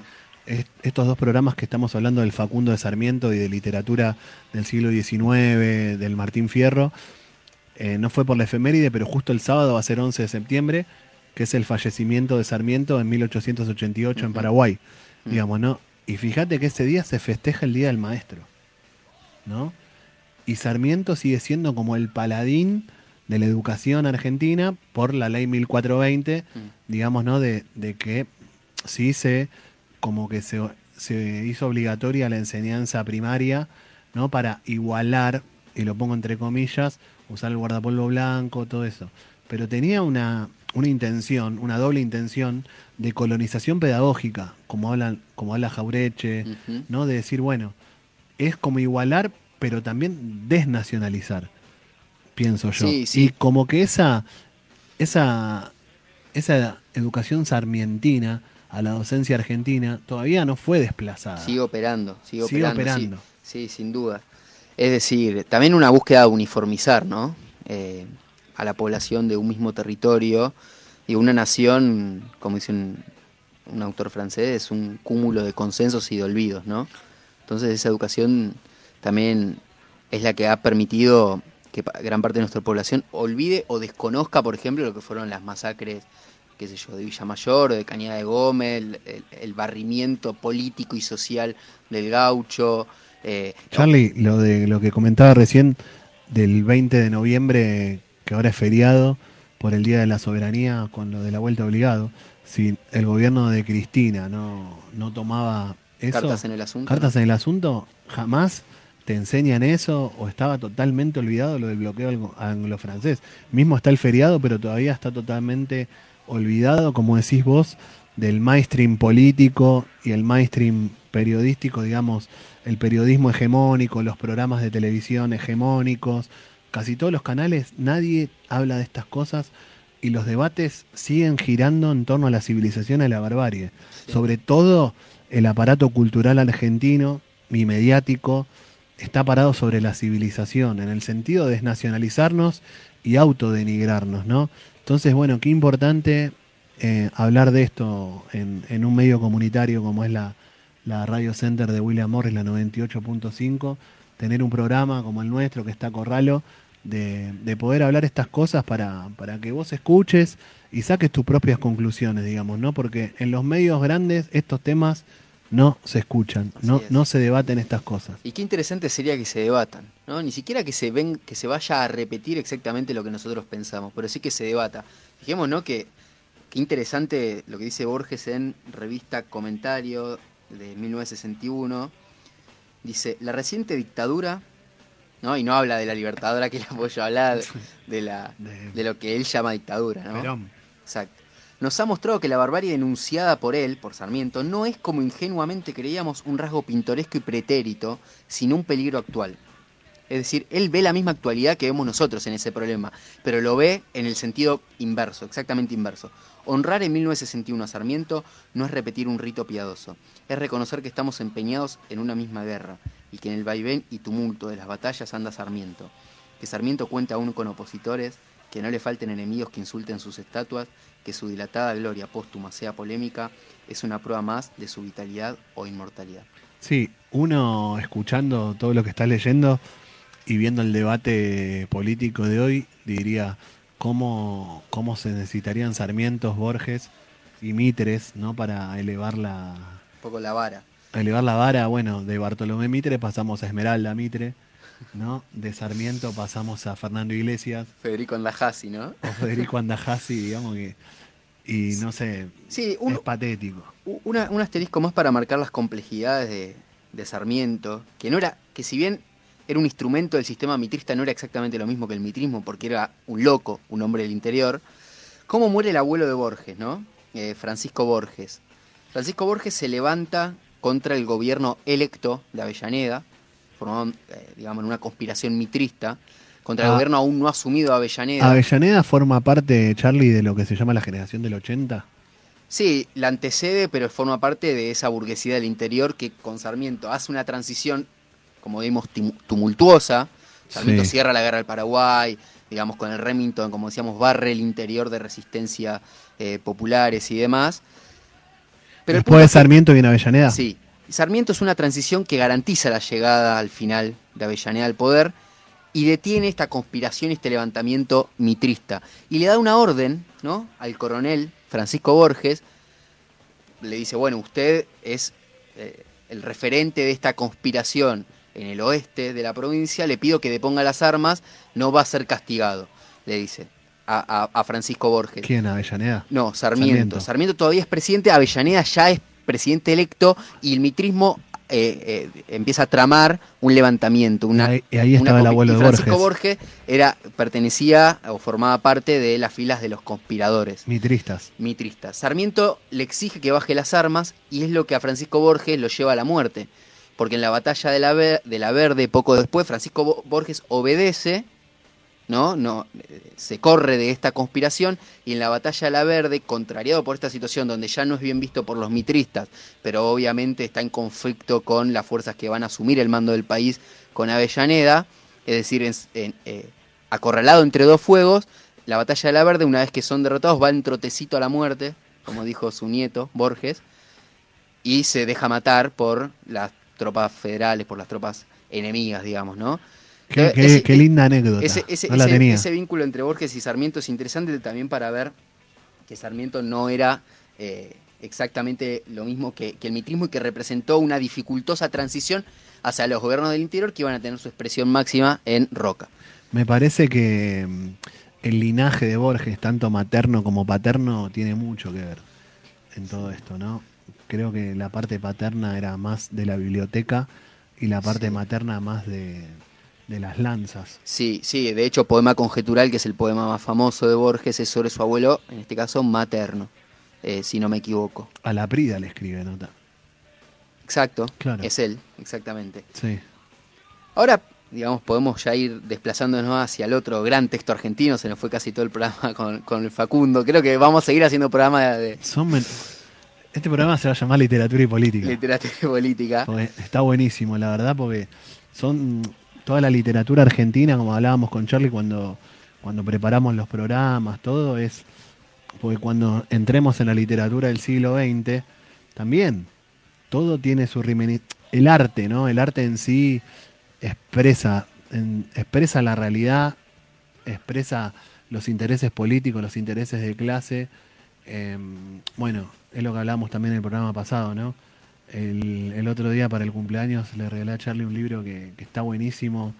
estos dos programas que estamos hablando del Facundo de Sarmiento y de literatura del siglo XIX, del Martín Fierro, eh, no fue por la efeméride, pero justo el sábado va a ser 11 de septiembre, que es el fallecimiento de Sarmiento en 1888 en Paraguay, digamos, ¿no? Y fíjate que ese día se festeja el Día del Maestro, ¿no? Y Sarmiento sigue siendo como el paladín de la educación argentina por la ley 1420, digamos, ¿no? De, que sí se, como que se, se hizo obligatoria la enseñanza primaria, ¿no? Para igualar, y lo pongo entre comillas, usar el guardapolvo blanco, todo eso. Pero tenía una, una intención, una doble intención de colonización pedagógica, como habla, como habla Jaureche, ¿no? De decir, bueno, es como igualar, pero también desnacionalizar, pienso yo. Y como que esa, esa, esa educación sarmientina a la docencia argentina todavía no fue desplazada. Sigue operando, sigue, operando. Sí, sin duda. Es decir, también una búsqueda de uniformizar, ¿no? Eh, a la población de un mismo territorio. Y una nación, como dice un, autor francés, es un cúmulo de consensos y de olvidos, ¿no? Entonces esa educación también es la que ha permitido que gran parte de nuestra población olvide o desconozca, por ejemplo, lo que fueron las masacres, qué sé yo, de Villamayor, de Cañada de Gómez, el, barrimiento político y social del gaucho. Eh, Charlie, lo de lo que comentaba recién del 20 de noviembre que ahora es feriado por el Día de la Soberanía con lo de la vuelta obligado, si el gobierno de Cristina no, no tomaba eso, cartas en el asunto, cartas en el asunto, jamás te enseñan eso o estaba totalmente olvidado lo del bloqueo anglo-francés. Mismo está el feriado, pero todavía está totalmente olvidado, como decís vos, del mainstream político y el mainstream periodístico, digamos, el periodismo hegemónico, los programas de televisión hegemónicos, casi todos los canales nadie habla de estas cosas y los debates siguen girando en torno a la civilización y a la barbarie. Sobre todo el aparato cultural argentino y mediático está parado sobre la civilización, en el sentido de desnacionalizarnos y autodenigrarnos, ¿no? Entonces, bueno, qué importante eh, hablar de esto en, un medio comunitario como es la, Radio Center de William Morris, la 98.5, tener un programa como el nuestro, que está Corralo, de, de poder hablar estas cosas para, para, que vos escuches y saques tus propias conclusiones, digamos, ¿no? Porque en los medios grandes estos temas no se escuchan, no, no se debaten estas cosas. Y qué interesante sería que se debatan, ¿no? Ni siquiera que se ven, que se vaya a repetir exactamente lo que nosotros pensamos, pero sí que se debata. Fijemos, ¿no? Que qué interesante lo que dice Borges en revista Comentario de 1961 dice, la reciente dictadura, ¿no? y no habla de la libertadora que le apoyo, habla de, la, de lo que él llama dictadura. ¿no? Exacto. Nos ha mostrado que la barbarie denunciada por él, por Sarmiento, no es como ingenuamente creíamos un rasgo pintoresco y pretérito, sino un peligro actual. Es decir, él ve la misma actualidad que vemos nosotros en ese problema, pero lo ve en el sentido inverso, exactamente inverso. Honrar en 1961 a Sarmiento no es repetir un rito piadoso, es reconocer que estamos empeñados en una misma guerra y que en el vaivén y tumulto de las batallas anda Sarmiento. Que Sarmiento cuente aún con opositores, que no le falten enemigos que insulten sus estatuas, que su dilatada gloria póstuma sea polémica, es una prueba más de su vitalidad o inmortalidad. Sí, uno escuchando todo lo que está leyendo y viendo el debate político de hoy, diría, cómo, cómo se necesitarían Sarmientos, Borges y Mitres, ¿no? Para elevar la... Un poco la vara. Elevar la vara, bueno, de Bartolomé Mitre pasamos a Esmeralda Mitre, ¿no? De Sarmiento pasamos a Fernando Iglesias. Federico Andajasi, ¿no? O Federico Andajasi, digamos que y no sé, Sí, un, es patético. una- un asterisco más para marcar las complejidades de, de Sarmiento, que no era, que si bien era un instrumento del sistema mitrista, no era exactamente lo mismo que el mitrismo, porque era un loco, un hombre del interior. ¿Cómo muere el abuelo de Borges, no? Eh, Francisco Borges. Francisco Borges se levanta contra el gobierno electo de Avellaneda, formado, eh, digamos, en una conspiración mitrista, contra el Ah. gobierno aún no asumido Avellaneda. Avellaneda forma parte, Charlie, de lo que se llama la generación del 80. Sí, la antecede, pero forma parte de esa burguesía del interior que con Sarmiento hace una transición, como vimos, tumultuosa. Sarmiento Sí. cierra la guerra del Paraguay, digamos, con el Remington, como decíamos, barre el interior de resistencia eh, populares y demás. Pero Después de Sarmiento viene Avellaneda. Sí. Sarmiento es una transición que garantiza la llegada al final de Avellaneda al poder y detiene esta conspiración este levantamiento mitrista. Y le da una orden ¿no? al coronel Francisco Borges. Le dice, bueno, usted es eh, el referente de esta conspiración en el oeste de la provincia, le pido que deponga las armas, no va a ser castigado, le dice a, a- a Francisco Borges. ¿Quién? Avellaneda. No, Sarmiento. Sarmiento. Sarmiento. todavía es presidente, Avellaneda ya es presidente electo y el mitrismo eh, eh, empieza a tramar un levantamiento. Una, ahí, ahí una estaba el abuelo de Francisco Borges. Borges era, pertenecía o formaba parte de las filas de los conspiradores Mitristas. mitristas. Sarmiento le exige que baje las armas y es lo que a Francisco Borges lo lleva a la muerte. Porque en la batalla de la, Ver- de la Verde, poco después, Francisco Bo- Borges obedece, ¿no? No, eh, se corre de esta conspiración y en la batalla de la Verde, contrariado por esta situación donde ya no es bien visto por los mitristas, pero obviamente está en conflicto con las fuerzas que van a asumir el mando del país con Avellaneda, es decir, en- eh, acorralado entre dos fuegos, la batalla de la Verde, una vez que son derrotados, va en trotecito a la muerte, como dijo su nieto, Borges, y se deja matar por las tropas federales, por las tropas enemigas, digamos, ¿no? Qué, Eh, qué- ese- qué linda anécdota. Ese, ese- no la ese- tenía. ese vínculo entre Borges y Sarmiento es interesante también para ver que Sarmiento no era eh, exactamente lo mismo que, que el mitrismo y que representó una dificultosa transición hacia los gobiernos del interior que iban a tener su expresión máxima en Roca. Me parece que mm, el linaje de Borges, tanto materno como paterno, tiene mucho que ver en todo esto, ¿no? Creo que la parte paterna era más de la biblioteca y la parte Sí. materna más de, de las lanzas. Sí, sí, de hecho Poema Conjetural, que es el poema más famoso de Borges, es sobre su abuelo, en este caso materno, eh, si no me equivoco. A la Prida le escribe nota. Exacto, Claro. es él, exactamente. Sí. Ahora, digamos, podemos ya ir desplazándonos hacia el otro gran texto argentino, se nos fue casi todo el programa con, con el Facundo. Creo que vamos a seguir haciendo programa de, Son este programa se va a llamar Literatura y Política. literatura y política. Porque está buenísimo, la verdad, porque son toda la literatura argentina, como hablábamos con Charlie cuando, cuando preparamos los programas, todo es, porque cuando entremos en la literatura del siglo XX, también todo tiene su El arte, ¿no? El arte en sí expresa, en- expresa la realidad, expresa los intereses políticos, los intereses de clase. em, bueno, es lo que hablamos también en el programa pasado, ¿no? El, el otro día para el cumpleaños le regalé a Charlie un libro que, que está buenísimo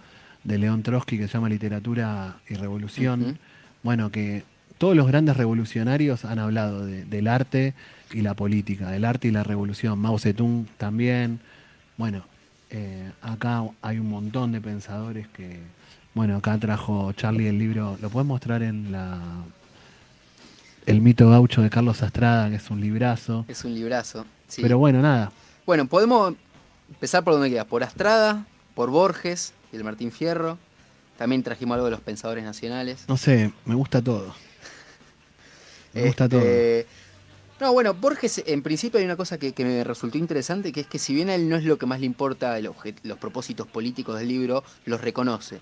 de León Trotsky que se llama Literatura y Revolución. Bueno, que todos los grandes revolucionarios han hablado de- del arte y la política, del arte y la revolución. Mao Zedong también. Bueno, eh, acá hay un montón de pensadores que, bueno, acá trajo Charlie el libro, lo puedes mostrar en la El mito gaucho de Carlos Astrada, que es un librazo. Es un librazo. sí. Pero bueno, nada. Bueno, podemos empezar por donde queda, por Astrada, por Borges y el Martín Fierro. También trajimos algo de los pensadores nacionales. No sé, me gusta todo. Me gusta todo. Este, No, bueno, Borges, en principio hay una cosa que, que me resultó interesante, que es que si bien a él no es lo que más le importa los propósitos políticos del libro, los reconoce.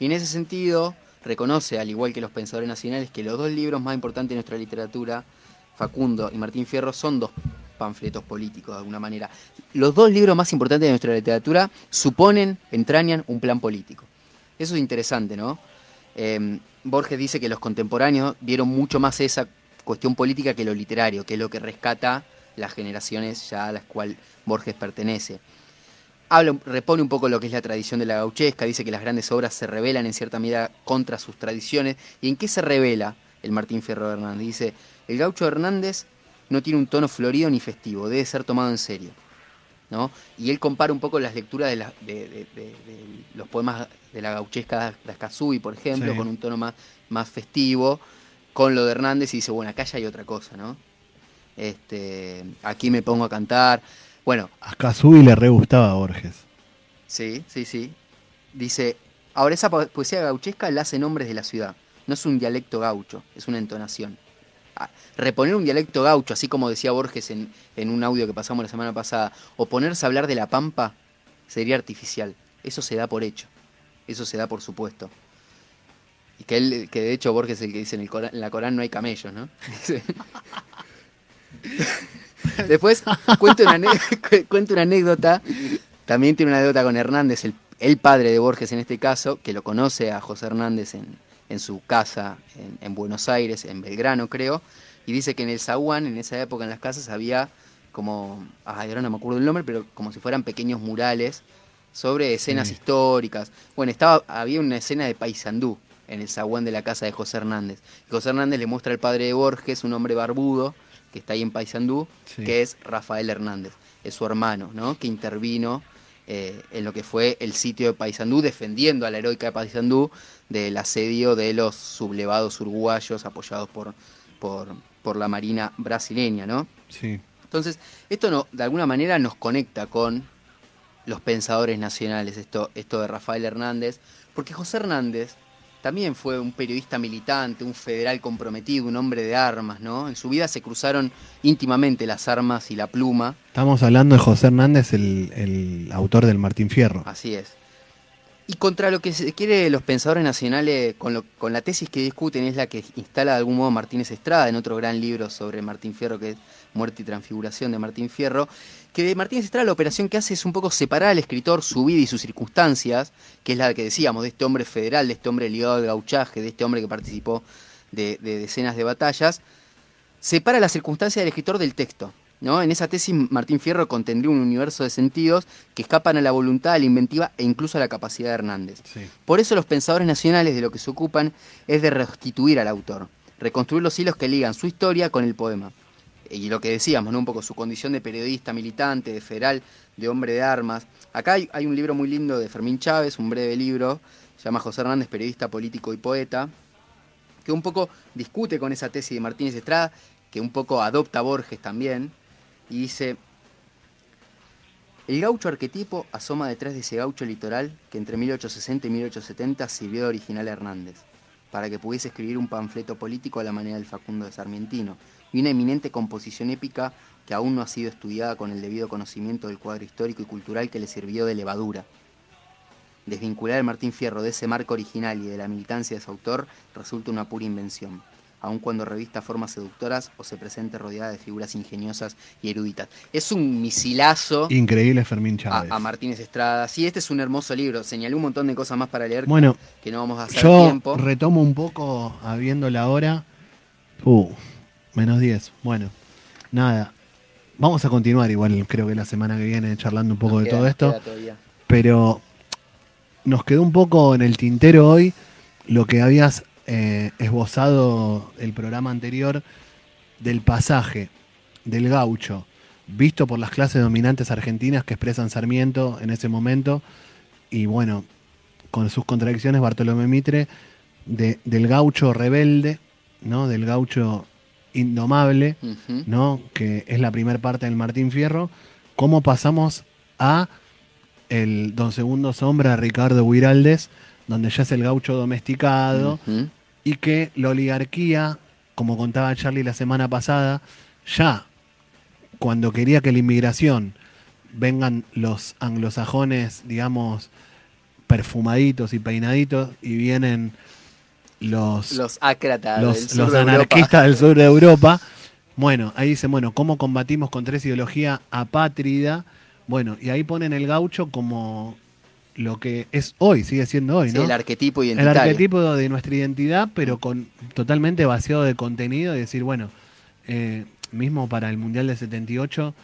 Y en ese sentido, reconoce, al igual que los pensadores nacionales, que los dos libros más importantes de nuestra literatura, Facundo y Martín Fierro, son dos panfletos políticos de alguna manera. Los dos libros más importantes de nuestra literatura suponen, entrañan un plan político. Eso es interesante, ¿no? Eh, Borges dice que los contemporáneos vieron mucho más esa cuestión política que lo literario, que es lo que rescata las generaciones ya a las cuales Borges pertenece. Habla, repone un poco lo que es la tradición de la gauchesca, dice que las grandes obras se rebelan en cierta medida contra sus tradiciones. ¿Y en qué se revela el Martín Fierro Hernández. Dice, el gaucho Hernández no tiene un tono florido ni festivo, debe ser tomado en serio. ¿no? Y él compara un poco las lecturas de, de, los poemas de la gauchesca de Ascazú, por ejemplo, con un tono más, más festivo, con lo de Hernández y dice, bueno, acá ya hay otra cosa, ¿no? Este, aquí me pongo a cantar. Bueno. A Kazubi le re gustaba a Borges. Sí, sí, sí. Dice, ahora esa poesía gauchesca la hace nombres de la ciudad. No es un dialecto gaucho, es una entonación. Ah, reponer un dialecto gaucho, así como decía Borges en, en un audio que pasamos la semana pasada, o ponerse a hablar de la pampa, sería artificial. Eso se da por hecho. Eso se da por supuesto. Y que él, que de hecho Borges es el que dice en, el en la Corán no hay camellos, ¿no? Después cuento una, cuento una anécdota, también tiene una anécdota con Hernández, el, padre de Borges en este caso, que lo conoce a José Hernández en, en su casa en, Buenos Aires, en Belgrano creo, y dice que en el Zaguán, en esa época en las casas, había como, ahora no me acuerdo el nombre, pero como si fueran pequeños murales sobre escenas históricas. Bueno, estaba, había una escena de Paysandú en el zaguán de la casa de José Hernández. José Hernández le muestra al padre de Borges, un hombre barbudo, que está ahí en Paysandú, que es Rafael Hernández, es su hermano, ¿no? que intervino eh, en lo que fue el sitio de Paysandú, defendiendo a la heroica de Paysandú del asedio de los sublevados uruguayos apoyados por, por, la Marina brasileña. ¿no? Sí. Entonces, esto no, de alguna manera nos conecta con los pensadores nacionales, esto, esto de Rafael Hernández, porque José Hernández también fue un periodista militante, un federal comprometido, un hombre de armas, ¿no? En su vida se cruzaron íntimamente las armas y la pluma. Estamos hablando de José Hernández, el, el autor del Martín Fierro. Así es. Y contra lo que se quiere los pensadores nacionales, con, lo, con la tesis que discuten, es la que instala de algún modo Martínez Estrada en otro gran libro sobre Martín Fierro, que es Muerte y Transfiguración de Martín Fierro, que de Martínez Estrada la operación que hace es un poco separar al escritor su vida y sus circunstancias, que es la que decíamos, de este hombre federal, de este hombre ligado al gauchaje, de este hombre que participó de, de decenas de batallas, separa la circunstancia del escritor del texto. En esa tesis Martín Fierro contendría un universo de sentidos que escapan a la voluntad, a la inventiva e incluso a la capacidad de Hernández. Por eso los pensadores nacionales de lo que se ocupan es de restituir al autor, reconstruir los hilos que ligan su historia con el poema. Y lo que decíamos, ¿no? un poco su condición de periodista, militante, de federal, de hombre de armas. Acá hay, un libro muy lindo de Fermín Chávez, un breve libro, se llama José Hernández, periodista, político y poeta, que un poco discute con esa tesis de Martínez Estrada, que un poco adopta Borges también, y dice, el gaucho arquetipo asoma detrás de ese gaucho litoral que entre 1860 y 1870 sirvió de original a Hernández, para que pudiese escribir un panfleto político a la manera del Facundo de Sarmientino, y una eminente composición épica que aún no ha sido estudiada con el debido conocimiento del cuadro histórico y cultural que le sirvió de levadura. Desvincular al Martín Fierro de ese marco original y de la militancia de su autor resulta una pura invención aun cuando revista formas seductoras o se presente rodeada de figuras ingeniosas y eruditas. Es un misilazo. Increíble Fermín Chávez. A, Martínez Estrada. Sí, este es un hermoso libro. Señalé un montón de cosas más para leer bueno, que no vamos a hacer yo tiempo. retomo un poco habiendo la hora. Uh, menos 10. Bueno, nada. Vamos a continuar igual, creo que la semana que viene, charlando un poco de todo esto. Pero nos quedó un poco en el tintero hoy lo que habías eh, esbozado el programa anterior del pasaje del gaucho visto por las clases dominantes argentinas que expresan Sarmiento en ese momento y bueno, con sus contradicciones Bartolomé Mitre del gaucho rebelde, ¿no? Del gaucho indomable, ¿no? Que es la primera parte del Martín Fierro, cómo pasamos a el Don Segundo Sombra Ricardo Huiraldes, donde ya es el gaucho domesticado y que la oligarquía, como contaba Charlie la semana pasada, ya cuando quería que la inmigración vengan los anglosajones, digamos, perfumaditos y peinaditos, y vienen los, los ácratas, los, anarquistas del sur de Europa. Bueno, ahí dicen, bueno, ¿cómo combatimos contra esa ideología apátrida? Bueno, y ahí ponen el gaucho como lo que es hoy, sigue siendo hoy, ¿no? el arquetipo identitario. El arquetipo de nuestra identidad, pero con totalmente vaciado de contenido y decir, bueno, eh, mismo para el Mundial de 78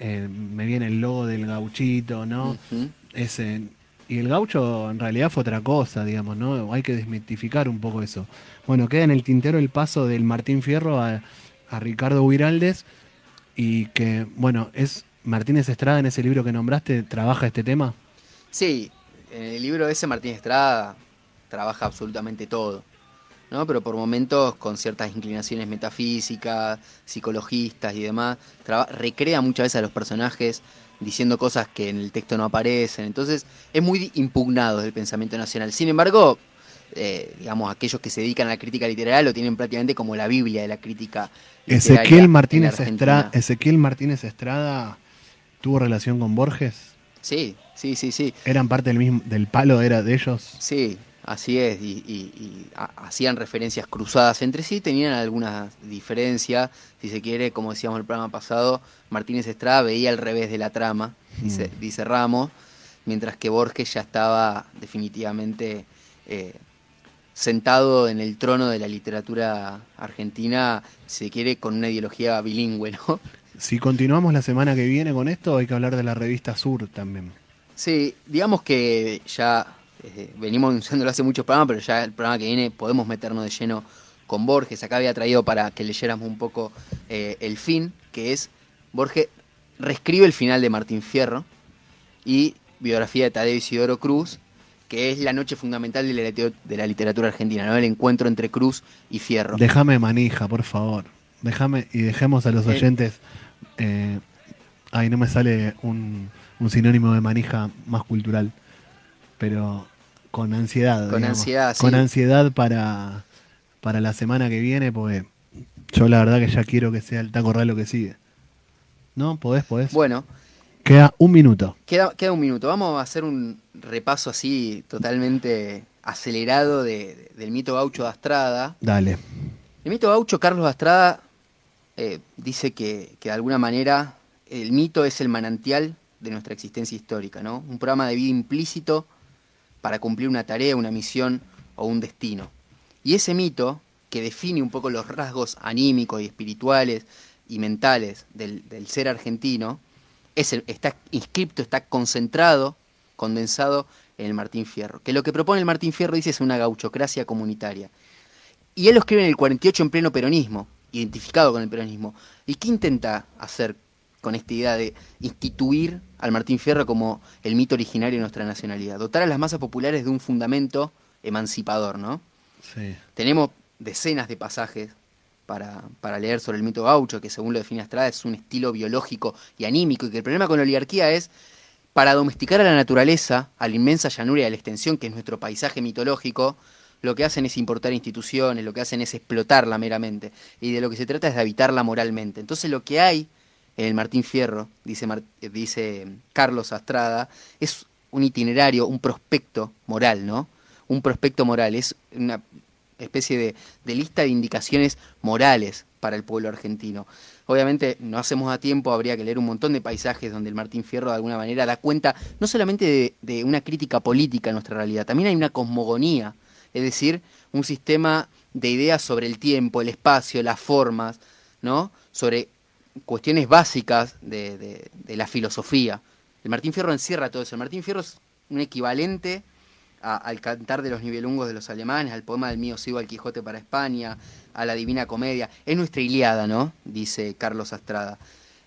eh, me viene el logo del gauchito, ¿no? Ese y el gaucho en realidad fue otra cosa, digamos, ¿no? Hay que desmitificar un poco eso. Bueno, queda en el tintero el paso del Martín Fierro a, a Ricardo Huiraldes y que, bueno, es Martínez Estrada en ese libro que nombraste, trabaja este tema. Sí, en el libro ese Martín Estrada trabaja absolutamente todo, ¿no? Pero por momentos con ciertas inclinaciones metafísicas, psicologistas y demás, recrea muchas veces a los personajes diciendo cosas que en el texto no aparecen. Entonces es muy impugnado del pensamiento nacional. Sin embargo, eh, digamos, aquellos que se dedican a la crítica literaria lo tienen prácticamente como la Biblia de la crítica literaria. Ezequiel Martínez, Estrada, Ezequiel Martínez Estrada tuvo relación con Borges. Sí, sí, sí, sí. ¿Eran parte del mismo del palo era de ellos? Sí, así es, y, hacían referencias cruzadas entre sí, tenían algunas diferencias, si se quiere, como decíamos en el programa pasado, Martínez Estrada veía al revés de la trama, dice, mm. dice Ramos, mientras que Borges ya estaba definitivamente eh, sentado en el trono de la literatura argentina, si se quiere, con una ideología bilingüe, ¿no? Si continuamos la semana que viene con esto, hay que hablar de la revista Sur también. Sí, digamos que ya eh, venimos usándolo hace muchos programas, pero ya el programa que viene podemos meternos de lleno con Borges. Acá había traído para que leyéramos un poco eh, el fin, que es Borges reescribe el final de Martín Fierro y biografía de Tadeo Isidoro Cruz, que es la noche fundamental de la, literatura argentina, ¿no? el encuentro entre Cruz y Fierro. Déjame manija, por favor. Déjame y dejemos a los eh, oyentes. Eh, ay, no me sale un, sinónimo de manija más cultural, pero con ansiedad. Con ansiedad, Con ansiedad para, para la semana que viene, porque yo la verdad que ya quiero que sea el taco lo que sigue. ¿No? ¿Podés? ¿Podés? Bueno. Queda un minuto. Queda, queda un minuto. Vamos a hacer un repaso así totalmente acelerado del mito gaucho de Astrada. Dale. El mito gaucho Carlos Astrada eh, dice que, que, de alguna manera el mito es el manantial de nuestra existencia histórica, ¿no? Un programa de vida implícito para cumplir una tarea, una misión o un destino. Y ese mito, que define un poco los rasgos anímicos y espirituales y mentales del, ser argentino, es está inscripto, está concentrado condensado en el Martín Fierro. Que lo que propone el Martín Fierro, dice, es una gauchocracia comunitaria. Y él lo escribe en el 48 en pleno peronismo, identificado con el peronismo. ¿Y qué intenta hacer con esta idea de instituir al Martín Fierro como el mito originario de nuestra nacionalidad? Dotar a las masas populares de un fundamento emancipador, ¿no? Sí. Tenemos decenas de pasajes para, para, leer sobre el mito gaucho, que según lo define Estrada es un estilo biológico y anímico, y que el problema con la oligarquía es para domesticar a la naturaleza, a la inmensa llanura y a la extensión que es nuestro paisaje mitológico, lo que hacen es importar instituciones, lo que hacen es explotarla meramente. Y de lo que se trata es de habitarla moralmente. Entonces lo que hay el Martín Fierro, dice, dice Carlos Astrada, es un itinerario, un prospecto moral, ¿no? Un prospecto moral, es una especie de, de lista de indicaciones morales para el pueblo argentino. Obviamente no hacemos a tiempo, habría que leer un montón de paisajes donde el Martín Fierro de alguna manera da cuenta no solamente de, una crítica política a nuestra realidad, también hay una cosmogonía, es decir, un sistema de ideas sobre el tiempo, el espacio, las formas, ¿no? sobre cuestiones básicas de, la filosofía. El Martín Fierro encierra todo eso. El Martín Fierro es un equivalente al cantar de los nivelungos de los alemanes, al poema del mío sigo al Quijote para España, a la Divina Comedia. Es nuestra Iliada, ¿no? Dice Carlos Astrada.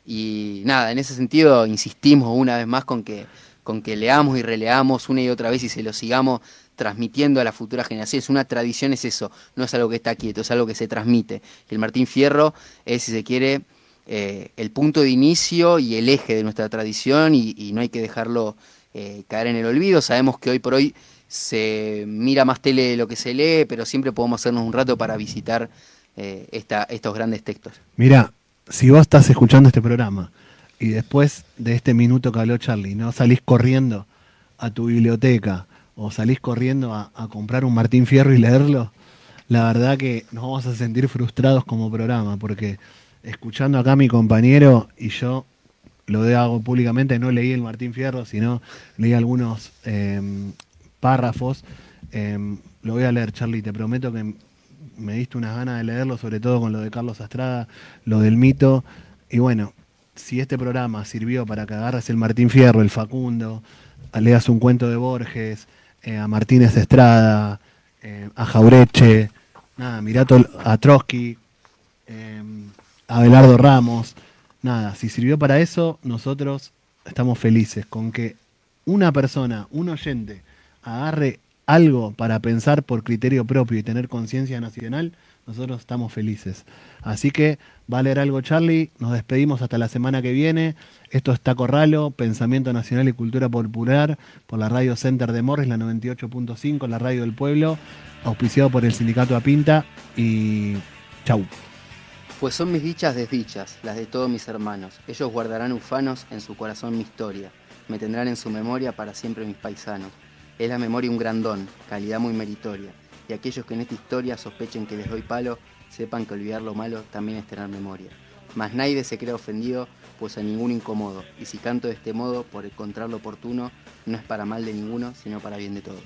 Y nada, en ese sentido insistimos una vez más con que, con que leamos y releamos una y otra vez y se lo sigamos transmitiendo a la futura generación. Es una tradición, es eso, no es algo que está quieto, es algo que se transmite. El Martín Fierro es, si se quiere, eh, el punto de inicio y el eje de nuestra tradición y, no hay que dejarlo eh, caer en el olvido. Sabemos que hoy por hoy se mira más tele de lo que se lee, pero siempre podemos hacernos un rato para visitar eh, esta, estos grandes textos. Mira, si vos estás escuchando este programa y después de este minuto que habló Charlie, no salís corriendo a tu biblioteca o salís corriendo a, comprar un Martín Fierro y leerlo, la verdad que nos vamos a sentir frustrados como programa, porque escuchando acá a mi compañero y yo lo hago públicamente, no leí el Martín Fierro, sino leí algunos eh, párrafos. Em, lo voy a leer, Charlie, te prometo que me diste unas ganas de leerlo, sobre todo con lo de Carlos Astrada, lo del mito. Y bueno, si este programa sirvió para que agarres el Martín Fierro, el Facundo, leas un cuento de Borges, eh, a Martínez Estrada, eh, a Jaureche, nada, mirá a Trotsky, eh, a Belardo Ramos, nada, si sirvió para eso, nosotros estamos felices con que una persona, un oyente, agarre algo para pensar por criterio propio y tener conciencia nacional, nosotros estamos felices. Así que va a leer algo Charlie, nos despedimos hasta la semana que viene. Esto es Taco Ralo, Pensamiento Nacional y Cultura Popular, por la Radio Center de Morris, la 98.5, la radio del pueblo, auspiciado por el Sindicato Apinta y chau. Pues son mis dichas desdichas, las de todos mis hermanos. Ellos guardarán ufanos en su corazón mi historia, me tendrán en su memoria para siempre mis paisanos. Es la memoria un gran don, calidad muy meritoria, y aquellos que en esta historia sospechen que les doy palo, sepan que olvidar lo malo también es tener memoria. Mas nadie se crea ofendido, pues a ningún incomodo, y si canto de este modo por encontrarlo oportuno, no es para mal de ninguno, sino para bien de todos.